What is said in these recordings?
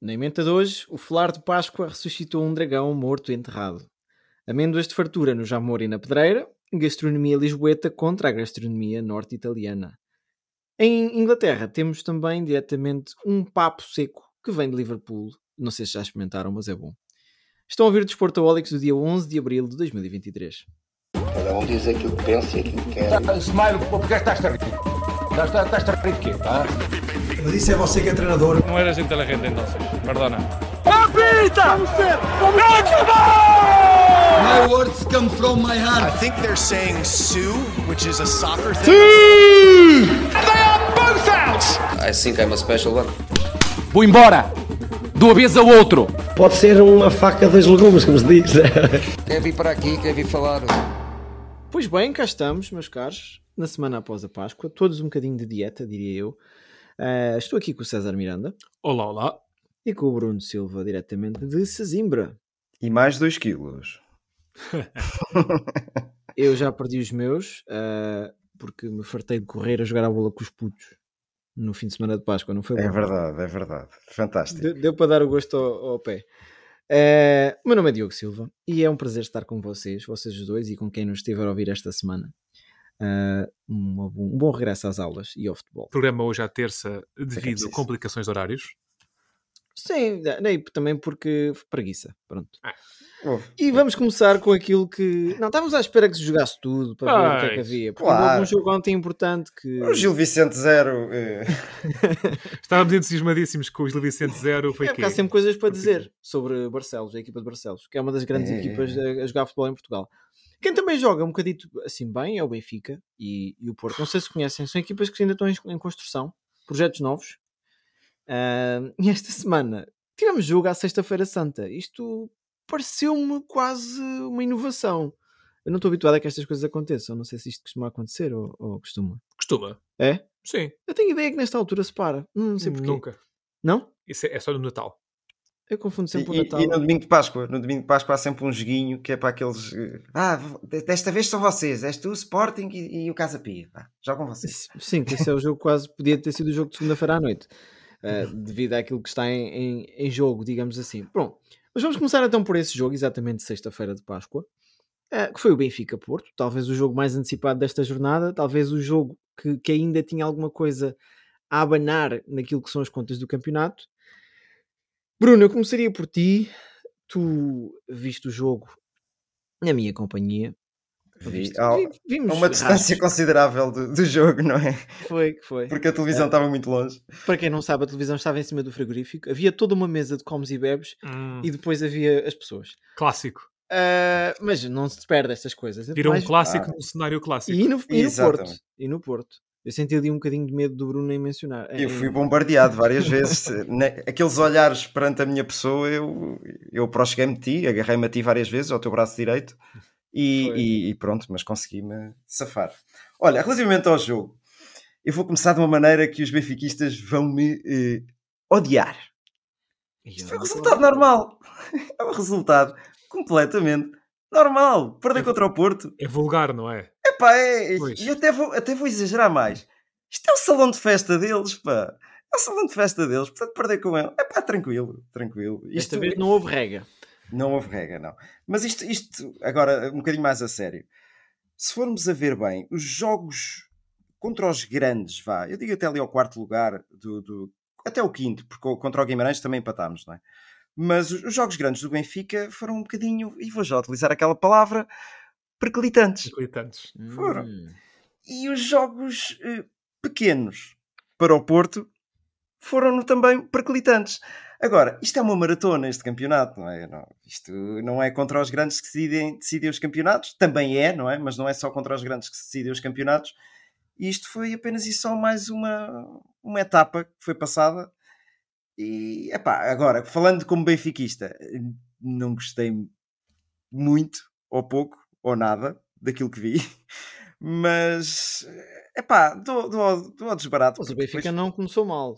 Na emenda de hoje, o Flar de Páscoa ressuscitou um dragão morto e enterrado. Amêndoas de fartura no Jamor e na Pedreira, gastronomia lisboeta contra a gastronomia norte-italiana. Em Inglaterra temos também diretamente um papo seco que vem de Liverpool. Não sei se já experimentaram, mas é bom. Estão a ouvir Desportaólicos do dia 11 de abril de 2023. Cada um diz aquilo que pensa e aquilo que quer. Smile, porque estás a rir? Estás, estás a rir de quê? Tá? Mas isso é você que é treinador. No eres inteligente entonces, perdona. My words come from my I heart. think they're saying Sue, which is a soccer thing. I think I'm a special one. Vou embora! De uma vez ao outro! Pode ser uma faca dos legumes, como se diz. Quer vir para aqui, quer vir falar. Pois bem, cá estamos, meus caros, na semana após a Páscoa, todos um bocadinho de dieta, diria eu. Ah, estou aqui com o César Miranda Olá, olá. e com o Bruno Silva, diretamente de Sesimbra. E mais 2 quilos. Eu já perdi os meus, ah, porque me fartei de correr a jogar a bola com os putos no fim de semana de Páscoa, não foi É bom? verdade, é verdade. Fantástico. Deu, deu para dar o gosto ao, ao pé. O meu nome é Diogo Silva e é um prazer estar com vocês, vocês os dois, e com quem nos estiver a ouvir esta semana. Uma bo- um bom regresso às aulas e ao futebol. Programa hoje à terça devido a complicações de horários. Sim, nem- também porque preguiça. Pronto. Houve. E vamos começar com aquilo que. Não, estávamos à espera que se jogasse tudo para ver o que é que havia. Porque claro. houve um jogo ontem importante que. O Gil Vicente Zero. eh, Estávamos entusiasmadíssimos com o Gil Vicente Zero. Foi É porque há sempre coisas para dizer sobre Barcelos, a equipa de Barcelos, que é uma das grandes É. equipas a, a jogar futebol em Portugal. Quem também joga um bocadito assim bem é o Benfica e, e o Porto. Não sei se conhecem, são equipas que ainda estão em, em construção, projetos novos. Ah, e esta semana tivemos jogo à Sexta-feira Santa. Isto pareceu-me quase uma inovação. Eu não estou habituado a que estas coisas aconteçam. Não sei se isto costuma acontecer ou, ou costuma. Costuma. É? Sim. Eu tenho ideia que nesta altura se para. Não sei porquê. Nunca. Não? Isso é, é só no Natal. Eu confundo E, sempre o e- Natal. e no domingo de Páscoa, no domingo de Páscoa há sempre um joguinho que é para aqueles. Ah, desta vez são vocês, és tu, o Sporting e, e o Casa Pia. Vá, jogam vocês. Sim, que esse é o jogo quase podia ter sido o jogo de segunda-feira à noite, eh, devido àquilo que está em, em, em jogo, digamos assim. Bom, mas vamos começar então por esse jogo, exatamente sexta-feira de Páscoa, eh, que foi o Benfica Porto, talvez o jogo mais antecipado desta jornada, talvez o jogo que, que ainda tinha alguma coisa a abanar naquilo que são as contas do campeonato. Bruno, eu começaria por ti. Tu viste o jogo na minha companhia. Vi, vi- vimos uma distância rastros. considerável do, do jogo, não é? Foi, que foi. Porque a televisão estava muito longe. Para quem não sabe, a televisão estava em cima do frigorífico. Havia toda uma mesa de comes e bebes Hum, e depois havia as pessoas. Clássico. Ah, mas não se perde estas coisas. Virou Mais- um clássico Ah. num cenário clássico. E no, e no. Porto. E no Porto. Eu senti ali um bocadinho de medo do Bruno em mencionar. Eu fui bombardeado várias vezes. Ne- Aqueles olhares perante a minha pessoa, eu, eu prosseguei-me de ti, agarrei-me a ti várias vezes, ao teu braço direito, e, e- e pronto, mas consegui-me safar. Olha, relativamente ao jogo, eu vou começar de uma maneira que os benfiquistas vão me eh, odiar. Isto foi um resultado normal. É um resultado completamente normal. Perder contra o Porto. É vulgar, não é? Epá, é, Pois. e até vou, até vou exagerar mais. Isto é o salão de festa deles, pá. É o salão de festa deles, portanto perder com ele. É pá, tranquilo, tranquilo. Desta Isto vez não houve regra. não houve regra, não. Mas isto, isto, agora, um bocadinho mais a sério. Se formos a ver bem, os jogos contra os grandes, vá, eu digo até ali ao quarto lugar, do, do- até o quinto, porque o- contra o Guimarães também empatámos, não é? Mas os, os jogos grandes do Benfica foram um bocadinho, e vou já utilizar aquela palavra, perclitantes. Militantes. Foram. Hum. E os jogos eh, pequenos para o Porto foram também perclitantes. Agora, isto é uma maratona, este campeonato, não é? Não, isto não é contra os grandes que decidem, decidem os campeonatos, também é, não é? Mas não é só contra os grandes que se decidem os campeonatos. E isto foi apenas e só mais uma, uma etapa que foi passada. E, epá, agora, falando como benfiquista, não gostei muito, ou pouco, ou nada, daquilo que vi. Mas, epá, dou, dou, dou ao desbarato. Mas o Benfica depois- não começou mal.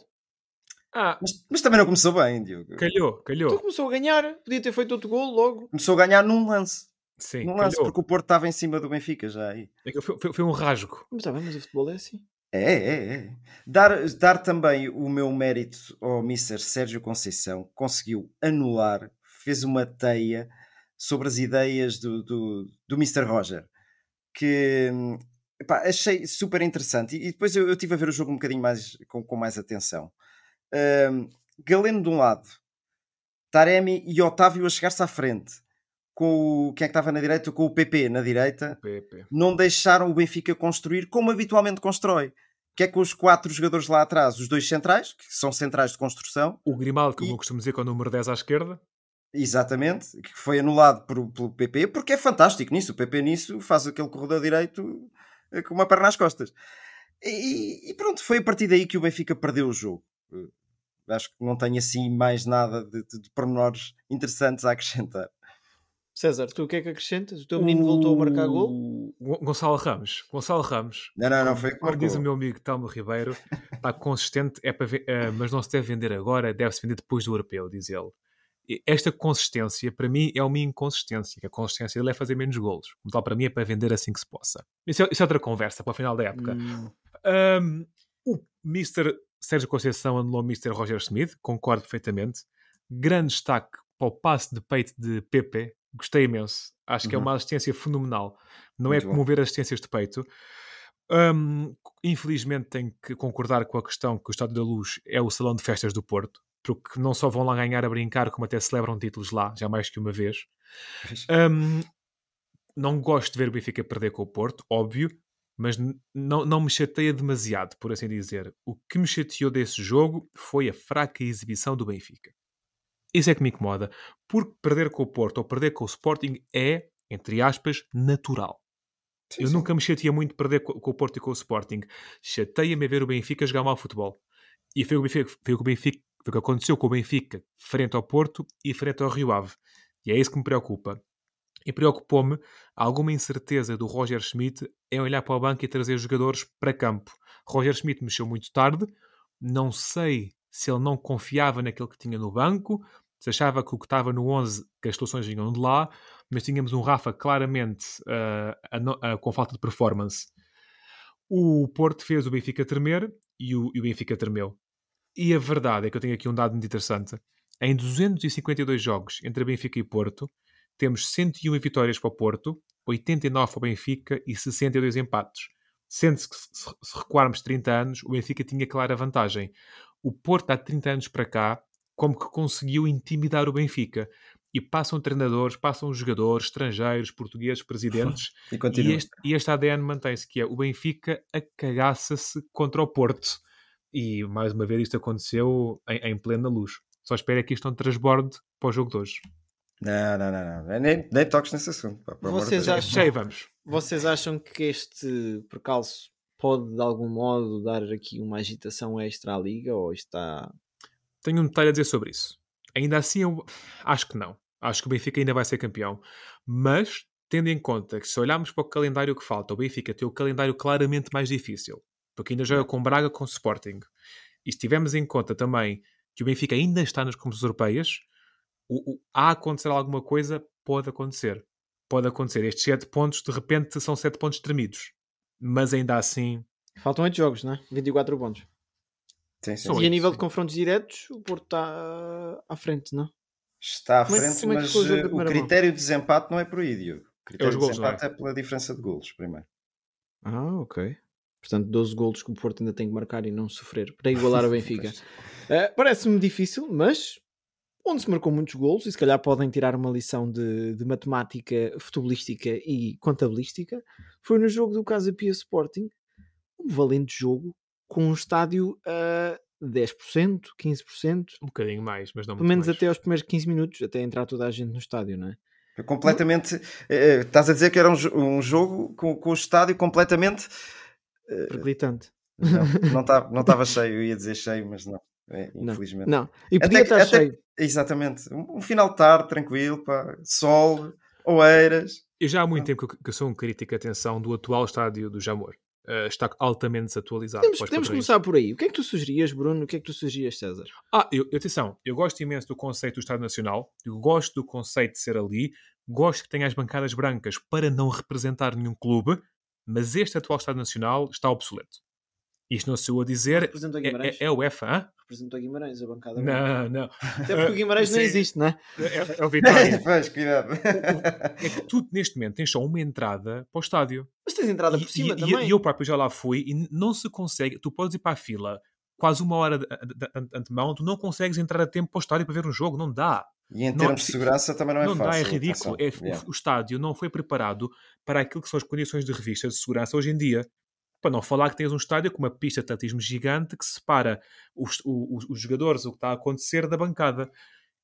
Ah, Mas, mas também não começou bem, Diogo. calhou, Então calhou. começou a ganhar. Podia ter feito outro gol logo. Começou a ganhar num lance. Sim, num lance, calhou. porque o Porto estava em cima do Benfica já aí. Aquilo Foi, foi- foi um rasgo. Mas está bem, mas o futebol é assim. É, é, é. Dar, dar também o meu mérito ao Mr. Sérgio Conceição, conseguiu anular, fez uma teia sobre as ideias do, do, do Mr. Roger, que epá, achei super interessante. E, e depois eu, eu tive a ver o jogo um bocadinho mais, com, com mais atenção. Um, Galeno de um lado, Taremi e Otávio a chegar-se à frente com o, quem é que estava na direita? Com o PP na direita, PP. não deixaram o Benfica construir como habitualmente constrói. Que é com os quatro jogadores lá atrás, os dois centrais, que são centrais de construção, O Grimaldo, como E- eu costumo dizer, com o número 10 à esquerda. exatamente, que foi anulado por- pelo PP, porque é fantástico nisso. O PP nisso faz aquele corredor direito eh, com uma perna nas costas. E, e pronto, foi a partir daí que o Benfica perdeu o jogo. Eh, Acho que não tenho assim mais nada de, de, de pormenores interessantes a acrescentar. César, tu o que é que acrescentas? O teu menino voltou a marcar gol? Gonçalo Ramos. Gonçalo Ramos. Não, não, não, foi que Como diz o marcou. meu amigo Telmo Ribeiro, está consistente, é para ver- eh, mas não se deve vender agora, deve-se vender depois do europeu, diz ele. E Esta consistência, para mim, é uma inconsistência. que A consistência dele é fazer menos golos. Como tal, para mim, é para vender assim que se possa. Isso é, isso é outra conversa para o final da época. Hum, Um, o Mr. Sérgio Conceição anulou o Mr. Roger Smith, concordo perfeitamente. Grande destaque para o passe de peito de Pepe, gostei imenso. Acho que é Uhum. uma assistência fenomenal. Não Muito é bom. como ver assistências de peito. Um, infelizmente tenho que concordar com a questão que o Estádio da Luz é o salão de festas do Porto, porque não só vão lá ganhar a brincar, como até celebram títulos lá, já mais que uma vez. Um, não gosto de ver o Benfica perder com o Porto, óbvio, mas não me chateia demasiado, por assim dizer. O que me chateou desse jogo foi a fraca exibição do Benfica. Isso é que me incomoda, porque perder com o Porto ou perder com o Sporting é, entre aspas, natural. Sim, Eu sim. nunca me chateia muito perder co- com o Porto e com o Sporting. Chateia-me ver o Benfica jogar mal futebol. E foi o, Benfica, foi o Benfica, foi o que aconteceu com o Benfica frente ao Porto e frente ao Rio Ave. E é isso que me preocupa. E preocupou-me alguma incerteza do Roger Schmidt em olhar para o banco e trazer jogadores para campo. Roger Schmidt mexeu muito tarde. Não sei se ele não confiava naquilo que tinha no banco, se achava que o que estava no 11, que as soluções vinham de lá, mas tínhamos um Rafa claramente ah, com falta de performance. O Porto fez o Benfica tremer e o, e o Benfica tremeu. E a verdade é que eu tenho aqui um dado muito interessante. Em 252 jogos entre Benfica e Porto, temos 101 vitórias para o Porto, 89 para o Benfica e 62 empates. Sendo-se que, se recuarmos 30 anos, o Benfica tinha clara vantagem. O Porto, há 30 anos para cá, como que conseguiu intimidar o Benfica. E passam treinadores, passam jogadores, estrangeiros, portugueses, presidentes, E e continua. este, e este ADN mantém-se, que é o Benfica a cagaça-se contra o Porto. E mais uma vez isto aconteceu em, em plena luz. Só espero é que isto não transborde para o jogo de hoje. Não, não, não, não. Nem, nem toques nesse assunto. pá, de Vocês acham- aí vamos. Vocês acham que este percalço pode de algum modo dar aqui uma agitação extra à liga ou está Tenho um detalhe a dizer sobre isso. Ainda assim, eu acho que não. Acho que o Benfica ainda vai ser campeão. Mas, tendo em conta que se olharmos para o calendário que falta, o Benfica tem o calendário claramente mais difícil. Porque ainda joga com Braga com Sporting. E se tivermos em conta também que o Benfica ainda está nas competições europeias, o, o, há acontecer alguma coisa, pode acontecer. Pode acontecer. Estes 7 pontos, de repente, são 7 pontos tremidos. Mas ainda assim, Faltam 8 jogos, não é? 24 pontos. Sim, sim, e sim. a nível sim. de confrontos diretos, o Porto está ah, à frente, não? Está à Como é frente, é mas ficou o eh, o primeira mão? critério de desempate não é por aí, Diogo. O critério golos, de não é? desempate é? pela diferença de golos, primeiro. Ah, ok. Portanto, 12 golos que o Porto ainda tem que marcar e não sofrer para igualar o Benfica. Eh, Parece-me difícil, mas onde se marcou muitos golos e se calhar podem tirar uma lição de, de matemática futebolística e contabilística foi no jogo do Casa Pia Sporting um valente jogo com um estádio a 10%, 15%, um bocadinho mais, mas não pelo muito menos mais. até aos primeiros 15 minutos, até entrar toda a gente no estádio, não é? Foi completamente. eh, eh, estás a dizer que era um, um jogo com, com o estádio completamente. Perclitante. Não, não estava não estava cheio, eu ia dizer cheio, mas não. é, Não, infelizmente. não. E Até podia que- estar até- cheio. Exatamente. Um, um final de tarde, tranquilo, pá, sol, oeiras. Eu já há muito tempo que, que sou um crítico, atenção, do atual estádio do Jamor. Uh, está altamente desatualizado. Podemos, para os podemos começar por aí. O que é que tu sugerias, Bruno? O que é que tu sugerias, César? Ah, eu, atenção, eu gosto imenso do conceito do Estado Nacional, eu gosto do conceito de ser ali, gosto que tenha as bancadas brancas para não representar nenhum clube, mas este atual Estado Nacional está obsoleto. Isto não sou eu a dizer, Representa o é, Guimarães. é, é o EFA, hã? Representa o Guimarães, a bancada. Não, não. Até porque o Guimarães não Sim. existe, não é? É, é o Vitória. Pois, cuidado. é que tu, neste momento, tens só uma entrada para o estádio. Mas tens entrada E- por cima e, também. e eu próprio já lá fui e não se consegue. Tu podes ir para a fila quase uma hora de, de- de- de antemão, tu não consegues entrar a tempo para o estádio para ver um jogo, não dá. E em Não, termos de se- segurança também não é não fácil. dá, é ridículo. É- o- Yeah. o, estádio não foi preparado para aquilo que são as condições de revista de segurança hoje em dia. Para não falar que tens um estádio com uma pista de atletismo gigante que separa os, os- os jogadores, o que está a acontecer, da bancada.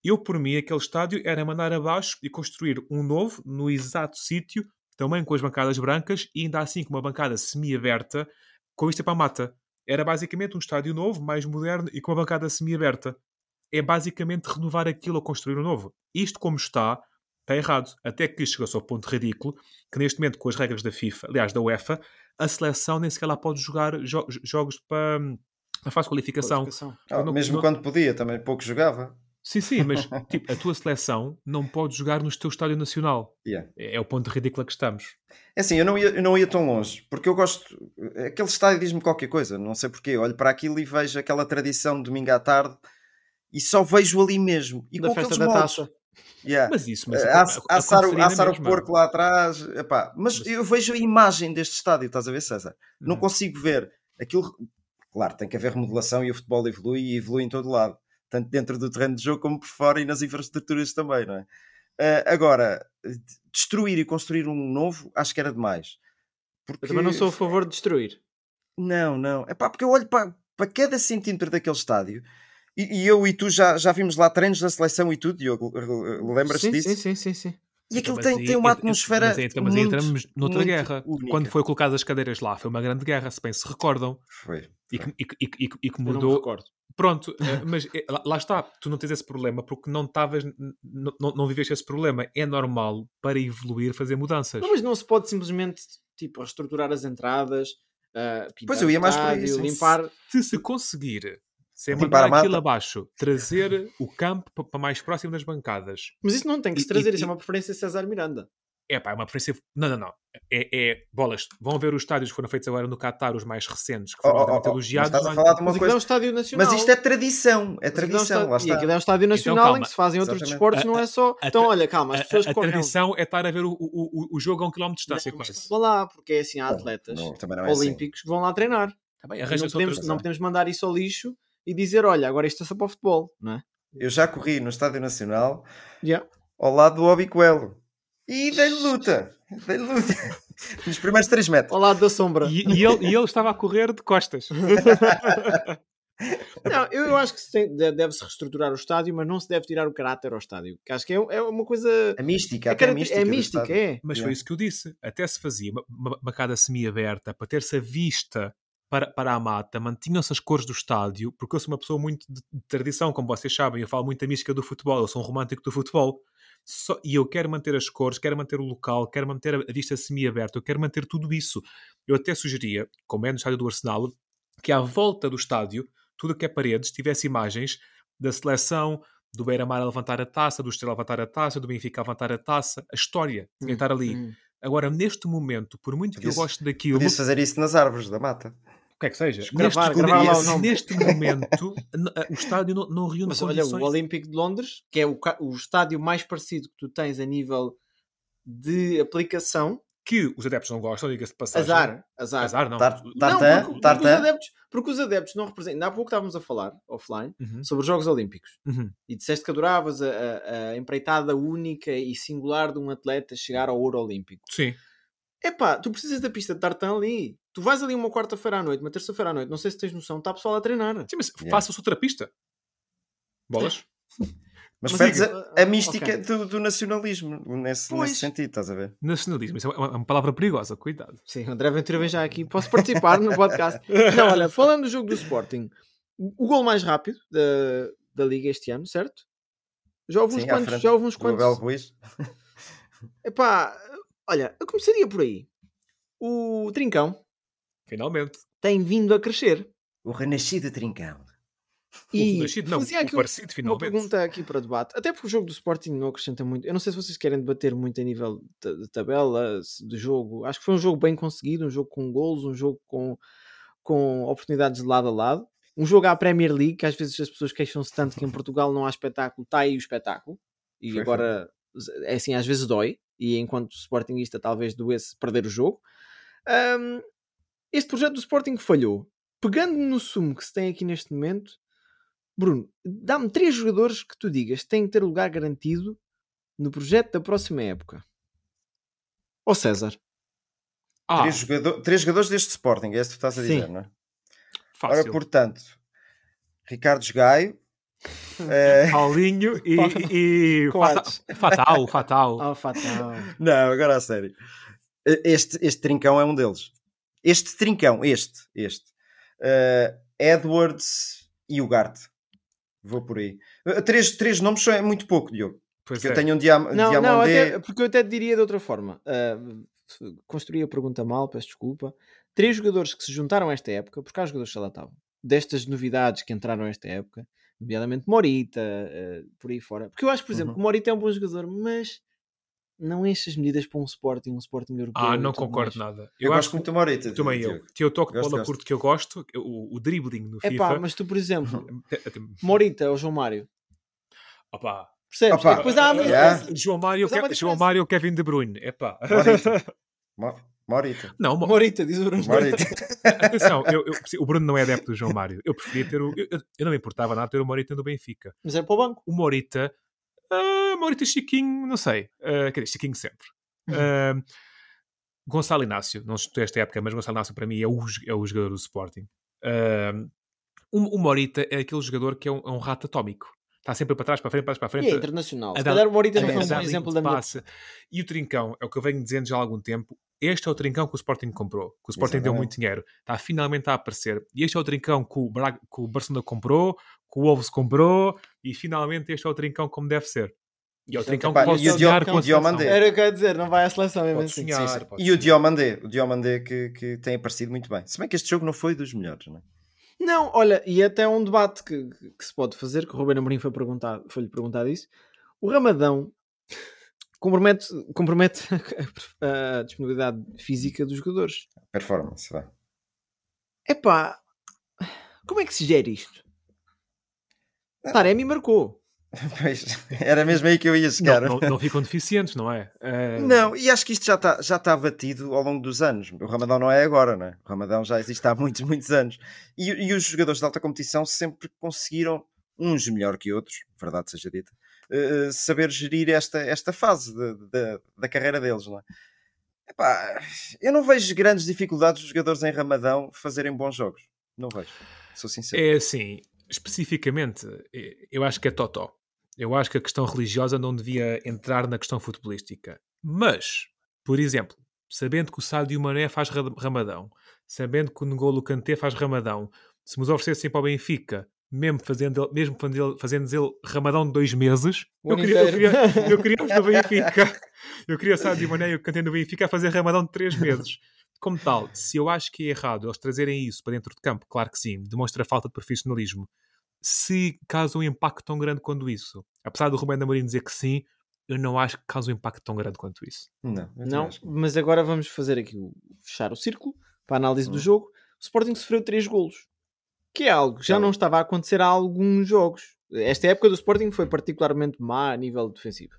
Eu, por mim, aquele estádio era mandar abaixo e construir um novo no exato sítio, também com as bancadas brancas e ainda assim com uma bancada semi-aberta com vista para a mata. Era basicamente um estádio novo, mais moderno e com uma bancada semi-aberta. É basicamente renovar aquilo ou construir um novo. Isto, como está, está errado. Até que chegou-se ao ponto ridículo que, neste momento, com as regras da FIFA, aliás, da UEFA, a seleção nem sequer lá pode jogar jo- jogos para a fase de qualificação. Qualificação. Ah, não- mesmo não- quando podia, também pouco jogava. Sim, sim, mas tipo, a tua seleção não pode jogar no teu estádio nacional. Yeah. É é o ponto ridículo a que estamos. É assim, eu não, ia, eu não ia tão longe, porque eu gosto. Aquele estádio diz-me qualquer coisa, não sei porquê. Olho para aquilo e vejo aquela tradição de domingo à tarde e só vejo ali mesmo. E Da com festa da moldes. taça. Yeah. Mas isso, mas Eh, a- a- assar, o, assar o mesma. porco lá atrás, epá, mas, Mas- eu vejo a imagem deste estádio, estás a ver, César? Não Uhum. consigo ver aquilo. Claro, tem que haver remodelação e o futebol evolui e evolui em todo lado, tanto dentro do terreno de jogo como por fora e nas infraestruturas também, não é? Eh, agora, de- destruir e construir um novo, acho que era demais. Porque... Eu também não sou a favor de destruir. Não, não. É pá, porque eu olho para, para cada centímetro daquele estádio e, e eu e tu já, já vimos lá treinos da seleção e tudo, Diogo, lembras-te sim, disso? sim, sim, sim, sim. E aquilo Mas tem, aí- tem uma atmosfera. Mas, aí- mas aí muito, entramos noutra muito guerra. única. Quando foi colocadas as cadeiras lá, foi uma grande guerra, se bem se recordam. Foi. E que, e que- e que- e que- que Eu não me mudou. recordo. Pronto, mas lá, lá está, tu não tens esse problema porque não estavas, não, não viveste esse problema. É normal para evoluir fazer mudanças. Não, mas não se pode simplesmente tipo, reestruturar as entradas, pintar Pois, eu ia mais estádio, sim. limpar. Se se conseguir, sem Limpar mandar aquilo mata. abaixo, trazer o campo pa- para mais próximo das bancadas, Mas isso não tem que se trazer, e- isso é uma preferência de César Miranda. é pá, é uma preferência. Não, não, não. É, é bolas. Vão ver os estádios que foram feitos agora no Qatar, os mais recentes, que Oh, foram oh, oh, mas elogiados. estás a Não- falar de uma Mas aquilo é um coisa. estádio nacional. Mas isto é tradição, é Mas aquilo é um tradição, estádio- lá E está. aquilo é um estádio nacional em calma. que se fazem outros Exatamente. desportos, A- não é só. a- então, a- olha, calma, as A, pessoas a correm. tradição é estar a ver o, o, o, o jogo a um quilómetro de distância, Não, quase. Vão lá, porque é assim, há atletas Não, também não é assim. olímpicos que vão lá treinar. Tá bem, E não, podemos, não podemos mandar isso ao lixo e dizer, olha, agora isto é só para o futebol, não é? Eu já corri no Estádio Nacional Yeah. ao lado do Obi Coelho. E dei-lhe luta. Dei-lhe luta. Nos primeiros 3 metros. Ao lado da sombra. E, e ele, e ele estava a correr de costas. Não, eu, eu acho que se deve-se reestruturar o estádio, mas não se deve tirar o caráter ao estádio. Que acho que é, é uma coisa. A mística, É, a caracter- mística. é do mística, estádio. é. Mas foi Yeah. isso que eu disse. Até se fazia uma, uma semi-aberta para ter-se a vista para, para a mata, mantinham-se as cores do estádio, porque eu sou uma pessoa muito de, de tradição, como vocês sabem, eu falo muito da mística do futebol, eu sou um romântico do futebol. Só- e eu quero manter as cores, quero manter o local, quero manter a, a vista semi-aberta, eu quero manter tudo isso. Eu até sugeria, como é no estádio do Arsenal, que à volta do estádio, tudo que é paredes, tivesse imagens da seleção, do Beira-Mar a levantar a taça, do Estrela a levantar a taça, do Benfica a levantar a taça, a história que estar ali. Hum. Agora, neste momento, por muito que eu goste daquilo, Podias fazer isso nas árvores da mata. o que é que seja, neste, gravar lá neste- momento, o estádio não, não reúne Mas olha, condições. o Olímpico de Londres, que é o, o estádio mais parecido que tu tens a nível de aplicação, que os adeptos não gostam, diga-se de passagem. azar, azar. Azar, não. Tar- Não, Tartan, porque, porque tartan. os adeptos, porque os adeptos não representam. Ainda há pouco estávamos a falar, offline, Uhum, sobre os Jogos Olímpicos. uhum. E disseste que adoravas a, a- a empreitada única e singular de um atleta chegar ao ouro olímpico. Sim. Epá, tu precisas da pista de tartan ali. Tu vais ali uma quarta-feira à noite, uma terça-feira à noite, não sei se tens noção, está pessoal a treinar. Sim, mas Yeah. faça-se outra pista. Bolas? Mas, Mas perdes diga- a, a mística ok. do, do nacionalismo nesse, Pois. nesse sentido, estás a ver? Nacionalismo. Isso é uma, uma palavra perigosa, cuidado. Sim, André Ventura vem já aqui. Posso participar no podcast? Não, olha, falando do jogo do Sporting, o gol mais rápido da, da Liga este ano, certo? Já houve uns Sim, quantos, já houve uns Abel quantos. Ruiz. Epá, olha, eu começaria por aí. O Trincão Finalmente. tem vindo a crescer. O renascido Trincão. E nascido, não, fazia o aqui um- parecido, uma pergunta aqui para debate. Até porque o jogo do Sporting não acrescenta muito. Eu não sei se vocês querem debater muito a nível de, tabela, de jogo. Acho que foi um jogo bem conseguido, um jogo com golos, um jogo com, com oportunidades de lado a lado. Um jogo à Premier League, que às vezes as pessoas queixam-se tanto que em Portugal não há espetáculo, está aí o espetáculo. E Foi, agora, é assim, às vezes dói. E enquanto Sportingista talvez doesse perder o jogo. Ahm, este projeto do Sporting falhou. Pegando no sumo que se tem aqui neste momento, Bruno, dá-me três jogadores que tu digas que têm que ter lugar garantido no projeto da próxima época. Ó César. Ah, Três, jogador- três jogadores deste Sporting, é isso que tu estás a dizer, Sim. não é? fácil. Ora, portanto, Ricardo Gaio, eh, Paulinho e, e, e fata- fatal, fatal. Oh, fatal. Não, agora a sério. Este, este trincão é um deles. Este trincão, este, este. Eh, Edwards e Ugarte. Vou por aí. Eh, Três, três nomes é muito pouco, Diogo. Pois Porque é. eu tenho um Diam Não, não, até, porque eu até te diria de outra forma. Ah, construí a pergunta mal, peço desculpa. Três jogadores que se juntaram a esta época, porque há jogadores que já lá estavam, destas novidades que entraram esta época, nomeadamente Morita, ah, por aí fora. Porque eu acho, por exemplo, Uhum. que Morita é um bom jogador, mas não enche as medidas para um Sporting, um Sporting europeu. Ah, não concordo mais. nada. Eu, gosto muito do Morita. Também eu. Diogo. Tem o toque de bola gosto. curto que eu gosto, o, o dribbling no É FIFA. pá, mas tu, por exemplo, Morita ou João Mário, Opá. percebes? Opa, E depois há uma yeah. João Mário, Ke- João. Mário Kevin De Bruyne. Epá. Morita. Mo- Morita. Não, Mo- Morita, diz o Bruno. Morita. atenção, eu, eu- o Bruno não é adepto do João Mário. Eu preferia ter o. Eu, eu- eu não me importava nada ter o Morita no Benfica. Mas é para o banco. O Morita. Ah, Morita Chiquinho, não sei. Ah, quer dizer, Chiquinho sempre. Ah, Gonçalo Inácio, não estou esta época, mas Gonçalo Inácio para mim é o, é o jogador do Sporting. Ah, o, o Morita é aquele jogador que é um, é um rato atómico. Está sempre para trás, para frente, para trás, para frente. E é internacional. a Se dar- calhar o Morita não a um bom exemplo de da minha. E o Trincão, é o que eu venho dizendo já há algum tempo. Este é o Trincão que o Sporting comprou. Que o Sporting deu Exatamente. muito dinheiro. Está finalmente a aparecer. E este é o Trincão que o, Braga, que o Barcelona comprou, que o Wolves comprou. E finalmente este é o Trincão como deve ser. E é o Trincão que pode e o com a o Diomandé. Era o que eu ia dizer, não vai à seleção mesmo Pode assim. sonhar, Sim, sim. E o. Diomandé, o Diomandé que, que tem aparecido muito bem. Se bem que este jogo não foi dos melhores, não é? Não, olha, e até um debate que, que- se pode fazer, que o Ruben Amorim foi perguntado, foi-lhe perguntado isso. O Ramadão compromete, compromete a, a disponibilidade física dos jogadores. Performance, vá. Epá, como é que se gera isto? Taremi marcou. Pois, era mesmo aí que eu ia chegar. Não, não, não ficam deficientes, não é? Eh, Não, e acho que isto já está já tá batido ao longo dos anos. O Ramadão não é agora, não é? O Ramadão já existe há muitos, muitos anos. E, e os jogadores de alta competição sempre conseguiram, uns melhor que outros, verdade seja dita, eh, saber gerir esta, esta fase de- de- da carreira deles, não é? Epá, eu não vejo grandes dificuldades dos jogadores em Ramadão fazerem bons jogos. Não vejo, sou sincero. É assim, especificamente, eu acho que é totó. Eu acho que a questão religiosa não devia entrar na questão futebolística. Mas, por exemplo, sabendo que o Sádio Mané faz ra- ramadão, sabendo que o N'Golo Kanté faz ramadão, se nos oferecessem para o Benfica, mesmo fazendo, ele- mesmo fazendo ele, ramadão de dois meses, O eu queria, eu, queria, eu queria Benfica. Eu queria o Sádio Mané e o Kanté no Benfica a fazer ramadão de três meses. Como tal, se eu acho que é errado eles trazerem isso para dentro de campo, claro que sim, demonstra falta de profissionalismo. Se causa um impacto tão grande quanto isso, apesar do Rubén Amorim dizer que sim, eu não acho que causa um impacto tão grande quanto isso. Não, Não, mas agora vamos fazer aqui o fechar o círculo para a análise do Hum. jogo. O Sporting sofreu 3 golos, que é algo que já Tá não estava a acontecer há alguns jogos. Esta época do Sporting foi particularmente má a nível defensivo.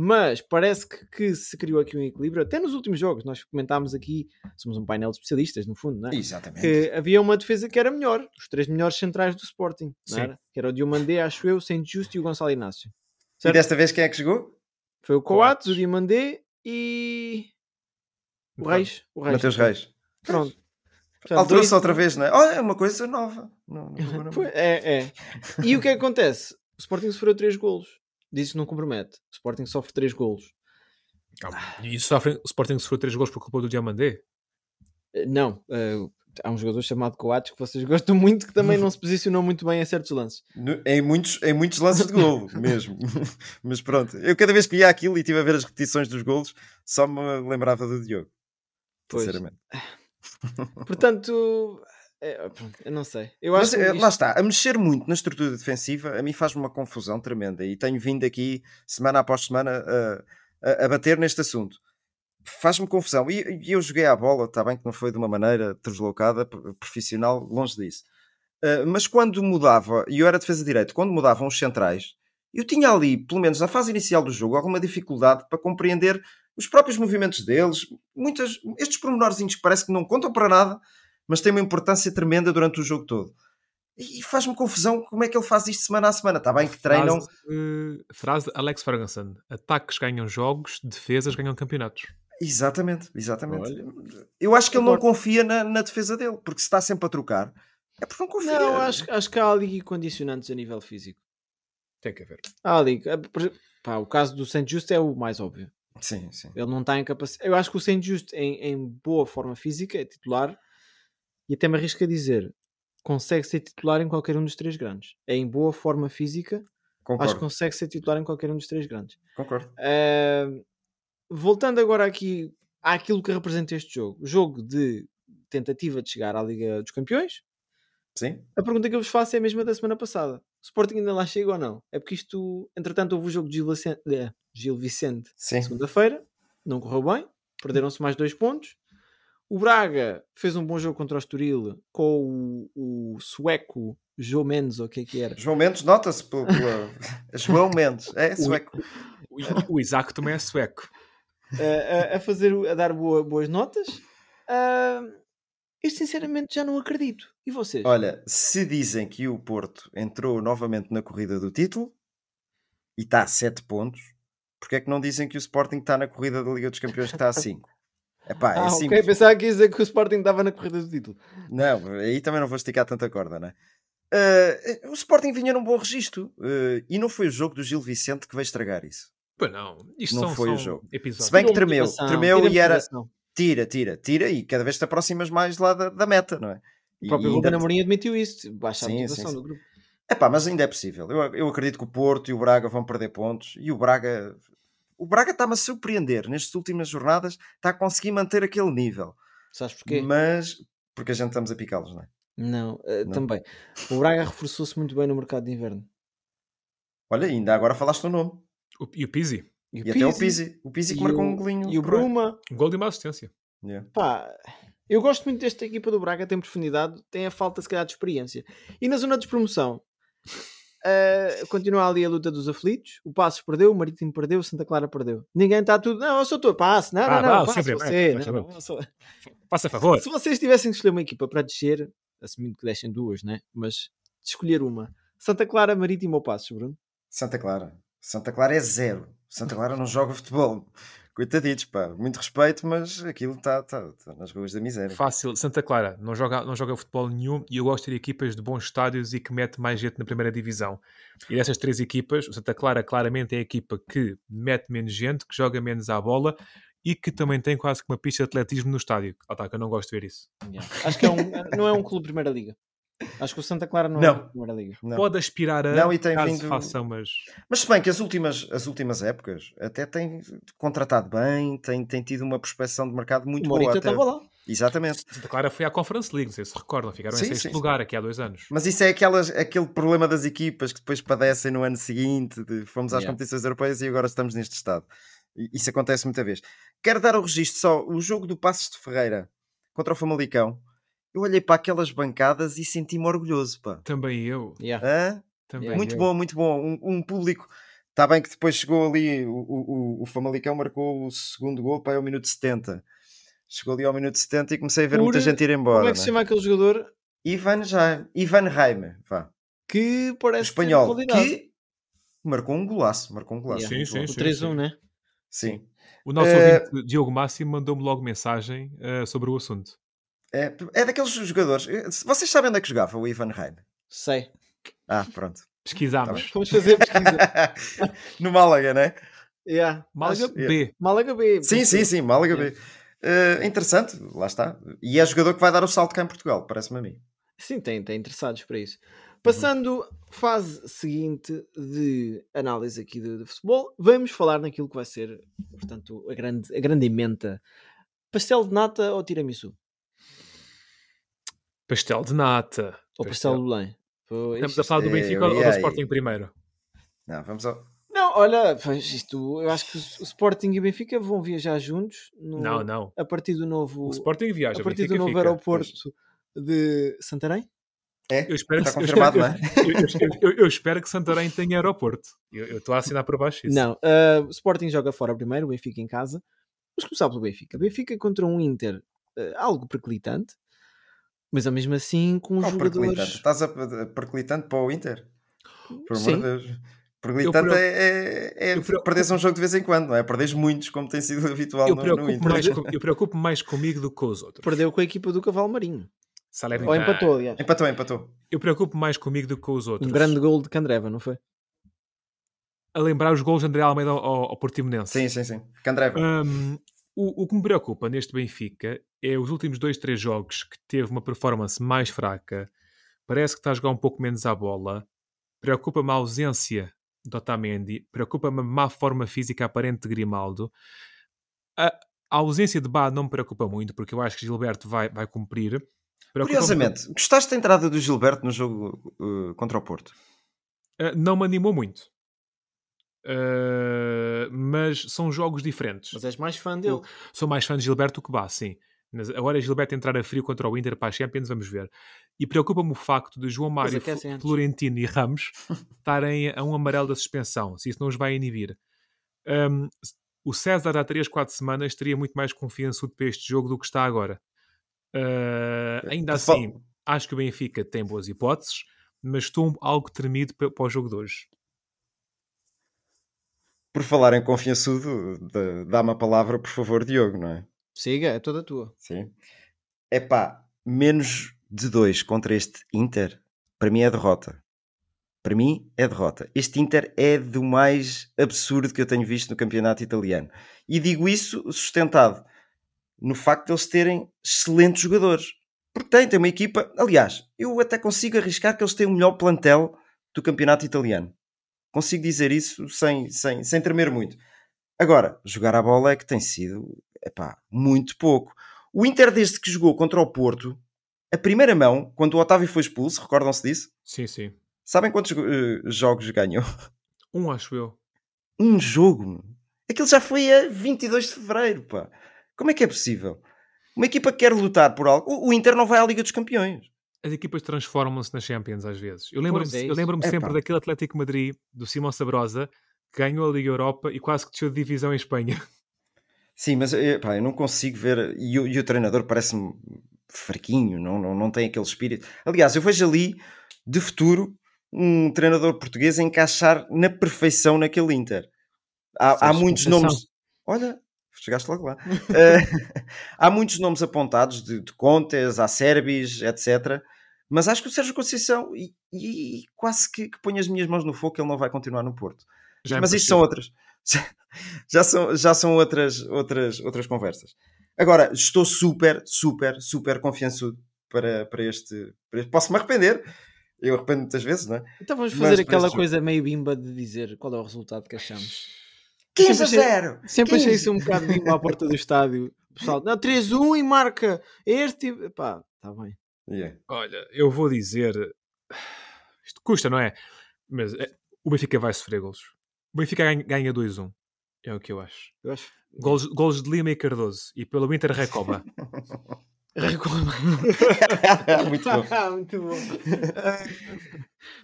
Mas parece que, que se criou aqui um equilíbrio, até nos últimos jogos. Nós comentámos aqui, somos um painel de especialistas, no fundo, não é? Exatamente. que havia uma defesa que era melhor, os três melhores centrais do Sporting, não era? que era o Diomandé, acho eu, o Saint Justo e o Gonçalo Inácio. E certo? desta vez quem é que jogou? Foi o Coates, o Diomandé e o Reis. O Reis. Mateus Reis. Pronto. Alterou-se outra vez, não é? Olha, é uma coisa nova. Não, não não. É, é. E o que é que acontece? O Sporting sofreu 3 golos. Diz que não compromete. O Sporting sofre 3 golos. E isso sofre, o Sporting sofreu três gols por culpa do Diamandé? Eh, Não. eh, há um jogador chamado Coates que vocês gostam muito que também não se posicionou muito bem em certos lances. No- Em muitos, em muitos lances de golo, mesmo. Mas pronto, eu cada vez que via aquilo e estive a ver as repetições dos golos, só me lembrava do Diogo. Pois. Sinceramente. Portanto, é, eu não sei. Eu Mas acho eh, isto- lá está, a mexer muito na estrutura defensiva, a mim faz-me uma confusão tremenda. E tenho vindo aqui, semana após semana, a, a- a bater neste assunto. faz-me confusão. E, e eu joguei à bola, está bem que não foi de uma maneira deslocada, profissional, longe disso. Uh, mas quando mudava, e eu era defesa de direito, quando mudavam os centrais, eu tinha ali, pelo menos na fase inicial do jogo, alguma dificuldade para compreender os próprios movimentos deles. Muitas, estes pormenorzinhos que parece que não contam para nada, mas têm uma importância tremenda durante o jogo todo. E faz-me confusão como é que ele faz isto semana a semana. Está bem que treinam. Frase, frase de Alex Ferguson: ataques ganham jogos, defesas ganham campeonatos. Exatamente, exatamente. Olha. eu acho que ele não confia na, na defesa dele, porque se está sempre a trocar, é porque não confia. Não, acho, acho que há ali condicionantes a nível físico. Tem que haver. Há ali. eh, Pá, o caso do Saint Just é o mais óbvio. Sim, sim. Ele não está em capacidade. Eu acho que o Saint Just em, em boa forma física é titular e até me arrisco a dizer consegue ser titular em qualquer um dos três grandes. É em boa forma física, acho que Concordo. consegue ser titular em qualquer um dos três grandes. concordo. Uh, voltando agora aqui àquilo que representa este jogo, jogo de tentativa de chegar à Liga dos Campeões. Sim. A pergunta que eu vos faço é a mesma da semana passada: o Sporting ainda lá chega ou não? É porque isto, entretanto, houve o jogo de Gil Vicente, eh, Gil Vicente segunda-feira, não correu bem, perderam-se mais dois pontos. O Braga fez um bom jogo contra o Estoril com o, o sueco João Mendes, ou o que é que era? João Mendes, nota-se pela. pela- João Mendes, é sueco. O, o Isaac também é sueco. a, a- a fazer, o- a dar boa- boas notas. Ah, eu sinceramente já não acredito. E vocês? Olha, se dizem que o Porto entrou novamente na corrida do título e está a 7 pontos, porque é que não dizem que o Sporting está na corrida da Liga dos Campeões que está a 5? Epá, é ah, simples. ok, pensava que ia dizer que o Sporting estava na corrida do título. Não, aí também não vou esticar tanta corda, né? Uh, o Sporting vinha num bom registro uh, e não foi o jogo do Gil Vicente que veio estragar isso. Pois não, isto Não são, foi o são jogo. episódios. Se bem que tremeu, tremeu e era tira, tira, tira e cada vez te aproximas mais lá da, da meta, não é? O próprio ainda- Ruben Amorim admitiu isso. Baixa a Sim, motivação sim, do grupo. Epá, mas ainda é possível. Eu, eu acredito que o Porto e o Braga vão perder pontos e o Braga. O Braga está-me a surpreender nestas últimas jornadas, está a conseguir manter aquele nível. Sabes porquê? Mas. Porque a gente estamos a picá-los, não é? Não, ah, Não. também. O Braga reforçou-se muito bem no mercado de inverno. Olha, ainda agora falaste o nome. O- E o Pizzi, E, E, até o Pizzi. O Pizzi que e marcou o- um golinho. E o. Bruma. um gol de uma assistência. Yeah. Pá, eu gosto muito desta equipa do Braga, tem profundidade, tem a falta, se calhar, de experiência. E na zona de despromoção, ah, continua ali a luta dos aflitos. O Passos perdeu, o Marítimo perdeu, o Santa Clara perdeu. Ninguém está tudo. Não, eu sou tua passe. Não, Ah, não, não. Sempre, você. é, não, faz não, favor. sou-. Se vocês tivessem que escolher uma equipa para descer, assumindo que deixem duas, né? Mas de escolher uma, Santa Clara, Marítimo ou Passos, Bruno? Santa Clara. Santa Clara é zero. Santa Clara não joga futebol. Coitaditos, pá. Muito respeito, mas aquilo está tá, tá nas ruas da miséria. Fácil. Santa Clara não joga, não joga futebol nenhum e eu gosto de ter equipas de bons estádios e que mete mais gente na primeira divisão. E dessas três equipas, o Santa Clara claramente é a equipa que mete menos gente, que joga menos à bola e que também tem quase que uma pista de atletismo no estádio. Ah, tá, que eu não gosto de ver isso. Acho que é um, não é um clube de Primeira Liga. Acho que o Santa Clara não, é Não. de Primeira Liga. Não. Pode aspirar a Não, e tem caso vindo- façam, mas Mas se bem que as últimas, as últimas épocas até tem contratado bem, tem, tem tido uma prospecção de mercado muito o boa. Até. estava lá. Exatamente. Santa Clara foi à Conference League, não sei se recordam, ficaram Sim, em sexto sim, sim. lugar aqui há dois anos. Mas isso é aquelas, aquele problema das equipas que depois padecem no ano seguinte. de fomos às Yeah. competições europeias e agora estamos neste estado. E Isso acontece muita vez. Quero dar o registro só. O jogo do Passos de Ferreira contra o Famalicão. Eu olhei para aquelas bancadas e senti-me orgulhoso, pá. Também eu. Yeah. Hã? Também Muito eu. bom, muito bom. Um, um público. Está bem que depois chegou ali, o, o, o Famalicão marcou o segundo gol para aí ao minuto 70. Chegou ali ao minuto 70 e comecei a ver Por- muita gente ir embora. Como é que se né? chama aquele jogador Ivan, já, Ivan Reimer, vá. que O parece espanhol, que marcou um golaço. Marcou um golaço. Yeah. Sim, sim, O 3-1, né? Sim. O nosso Eh, ouvinte Diogo Máximo mandou-me logo mensagem eh, sobre o assunto. É, é daqueles jogadores. Vocês sabem onde é que jogava o Ivan Reimer? Sei. Ah, pronto. Pesquisámos. Vamos fazer pesquisa. no Málaga, né? yeah. Málaga Acho- B. Málaga B. Sim, sim, sim, Málaga B. Eh, interessante, lá está. E é jogador que vai dar o salto cá em Portugal, parece-me a mim. Sim, tem, tem interessados para isso. Passando fase seguinte de análise aqui de, de futebol, vamos falar naquilo que vai ser, portanto, a grande, a grande emenda. Pastel de nata ou tiramisu? Pastel de nata. Ou pastel de Belém? Pois. Estamos a falar do Eh, Benfica eu ou do. Sporting primeiro? Não, vamos ao. Não, Não, olha, pois isto, eu acho que o Sporting e o Benfica vão viajar juntos no- Não, não. a partir do novo, O Sporting viaja. a partir do novo fica. aeroporto de Santarém. É? Eu espero Está que, eu confirmado, espero que- eu- eu- eu- eu espero que Santarém tenha aeroporto. Eu eu estou a assinar por baixo isso. Não, ah, o Sporting joga fora primeiro, o Benfica em casa. Vamos começar pelo Benfica. Benfica contra um Inter ah, algo perclitante, mas ao mesmo assim com os Oh, perclitante. jogadores. Estás a, perclitante para o Inter? Por amor Sim. de Deus. Perclitante Eu pre- é, é, é eu preocupo- perderes um jogo de vez em quando, não é? Perderes muitos, como tem sido habitual Eu no, no Inter. mais com- eu preocupo mais comigo do que com os outros. Perdeu com a equipa do Cavalo Marinho. Salernitana. Ou empatou, aliás. Empatou, empatou. Eu preocupo mais comigo do que com os outros. Um grande gol de Candreva, não foi? A lembrar os gols de André Almeida ao, ao Portimonense. Sim, sim, sim. Candreva. Hum, o, o que me preocupa neste Benfica é os últimos dois, três jogos que teve uma performance mais fraca. Parece que está a jogar um pouco menos à bola. Preocupa-me a ausência de Otamendi. Preocupa-me a má forma física aparente de Grimaldo. A, a ausência de Bá não me preocupa muito, porque eu acho que Gilberto vai, vai cumprir. Curiosamente, gostaste da entrada do Gilberto no jogo uh, contra o Porto? Uh, não me animou muito. Uh, mas são jogos diferentes. Mas és mais fã dele. Sou mais fã de Gilberto que Bá, sim. Mas agora Gilberto entrar a frio contra o Inter para a Champions, vamos ver. E preocupa-me o facto de João Mário. Florentino e Ramos estarem a um amarelo da suspensão, se isso não os vai inibir. Um, o César há 3, 4 semanas teria muito mais confiança para este jogo do que está agora. Uh, ainda fa- assim, acho que o Benfica tem boas hipóteses, mas estou algo tremido pa- para o jogo de hoje. Por falar em confiançudo, dá- dá-me a palavra, por favor, Diogo, não é? Siga, é toda tua. Sim. É pá, menos de dois contra este Inter, para mim é derrota. Para mim é derrota. Este Inter é do mais absurdo que eu tenho visto no campeonato italiano. E digo isso sustentado no facto de eles terem excelentes jogadores. Porque tem, tem uma equipa. Aliás, eu até consigo arriscar que eles têm o melhor plantel do campeonato italiano. Consigo dizer isso sem, sem, sem tremer muito. Agora, jogar a bola é que tem sido epá, muito pouco. O Inter, desde que jogou contra o Porto, a primeira mão, quando o Otávio foi expulso, recordam-se disso? Sim, sim. Sabem quantos eh, jogos ganhou? Um, acho eu. Um jogo. Aquilo já foi a 22 de fevereiro, pá. Como é que é possível? Uma equipa que quer lutar por algo. O o Inter não vai à Liga dos Campeões. as equipas transformam-se nas Champions às vezes. Eu lembro-me é Epá. sempre daquele Atlético Madrid, do Simão Sabrosa, ganhou a Liga Europa e quase que desceu de divisão em Espanha. Sim, mas eh, pá, eu não consigo ver. E, o- e o treinador parece-me fraquinho, não, não, não tem aquele espírito. Aliás, eu vejo ali, de futuro, um treinador português a encaixar na perfeição naquele Inter. Há, há muitos nomes. Olha, chegaste logo lá. Eh, há muitos nomes apontados de, de Contes, há Sérbis, etc. Mas acho que o Sérgio Conceição, e, e quase que, que ponho as minhas mãos no fogo, ele não vai continuar no Porto. Já me Mas isto são outras. Já são, já são outras, outras, outras conversas. Agora, estou super, super, super confiançudo para, para, este, para este- Posso-me arrepender. Eu arrependo muitas vezes, não é? Então vamos Mas fazer para aquela coisa meio bimba de dizer qual é o resultado que achamos. 15 a Sempre achei- 0! Sempre achei 15. isso um bocado bimba à porta do estádio. Pessoal, não, 3-1 e marca este. e- Pá, está bem. Yeah. Olha, eu vou dizer. Isto custa, não é? Mas é, o Benfica vai sofrer golos. O Benfica ganha, ganha 2-1. É o que eu acho. Eu acho. Golos, golos de Lima e Cardoso. E pelo Inter Recoba. Recoma. Muito bom. Muito bom.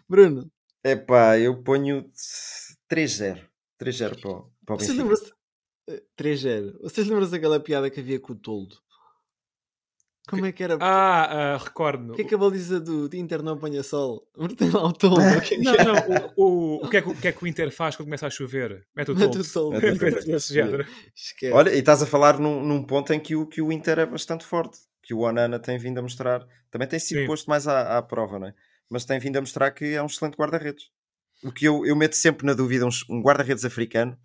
Bruno, Epá, eu ponho 3-0. 3-0 para, o- para o vocês Benfica. lembram-se. eh, 3-0. Vocês lembram-se daquela piada que havia com o Toldo? Como é que era? Ah, ah, recordo-me. O que é que a baliza do de Inter não apanha sol? Tem lá o Toldo. o que é que Não, é? não, o, o, o, que é que, o que é que o Inter faz quando começa a chover? Mete o toldo. Mete o género. Olha, e estás a falar num, num ponto em que o, que o Inter é bastante forte, que o Onana tem vindo a mostrar, também tem sido Sim. posto mais à, à prova, não é? Mas tem vindo a mostrar que é um excelente guarda-redes. O que eu, eu meto sempre na dúvida, um, um guarda-redes africano,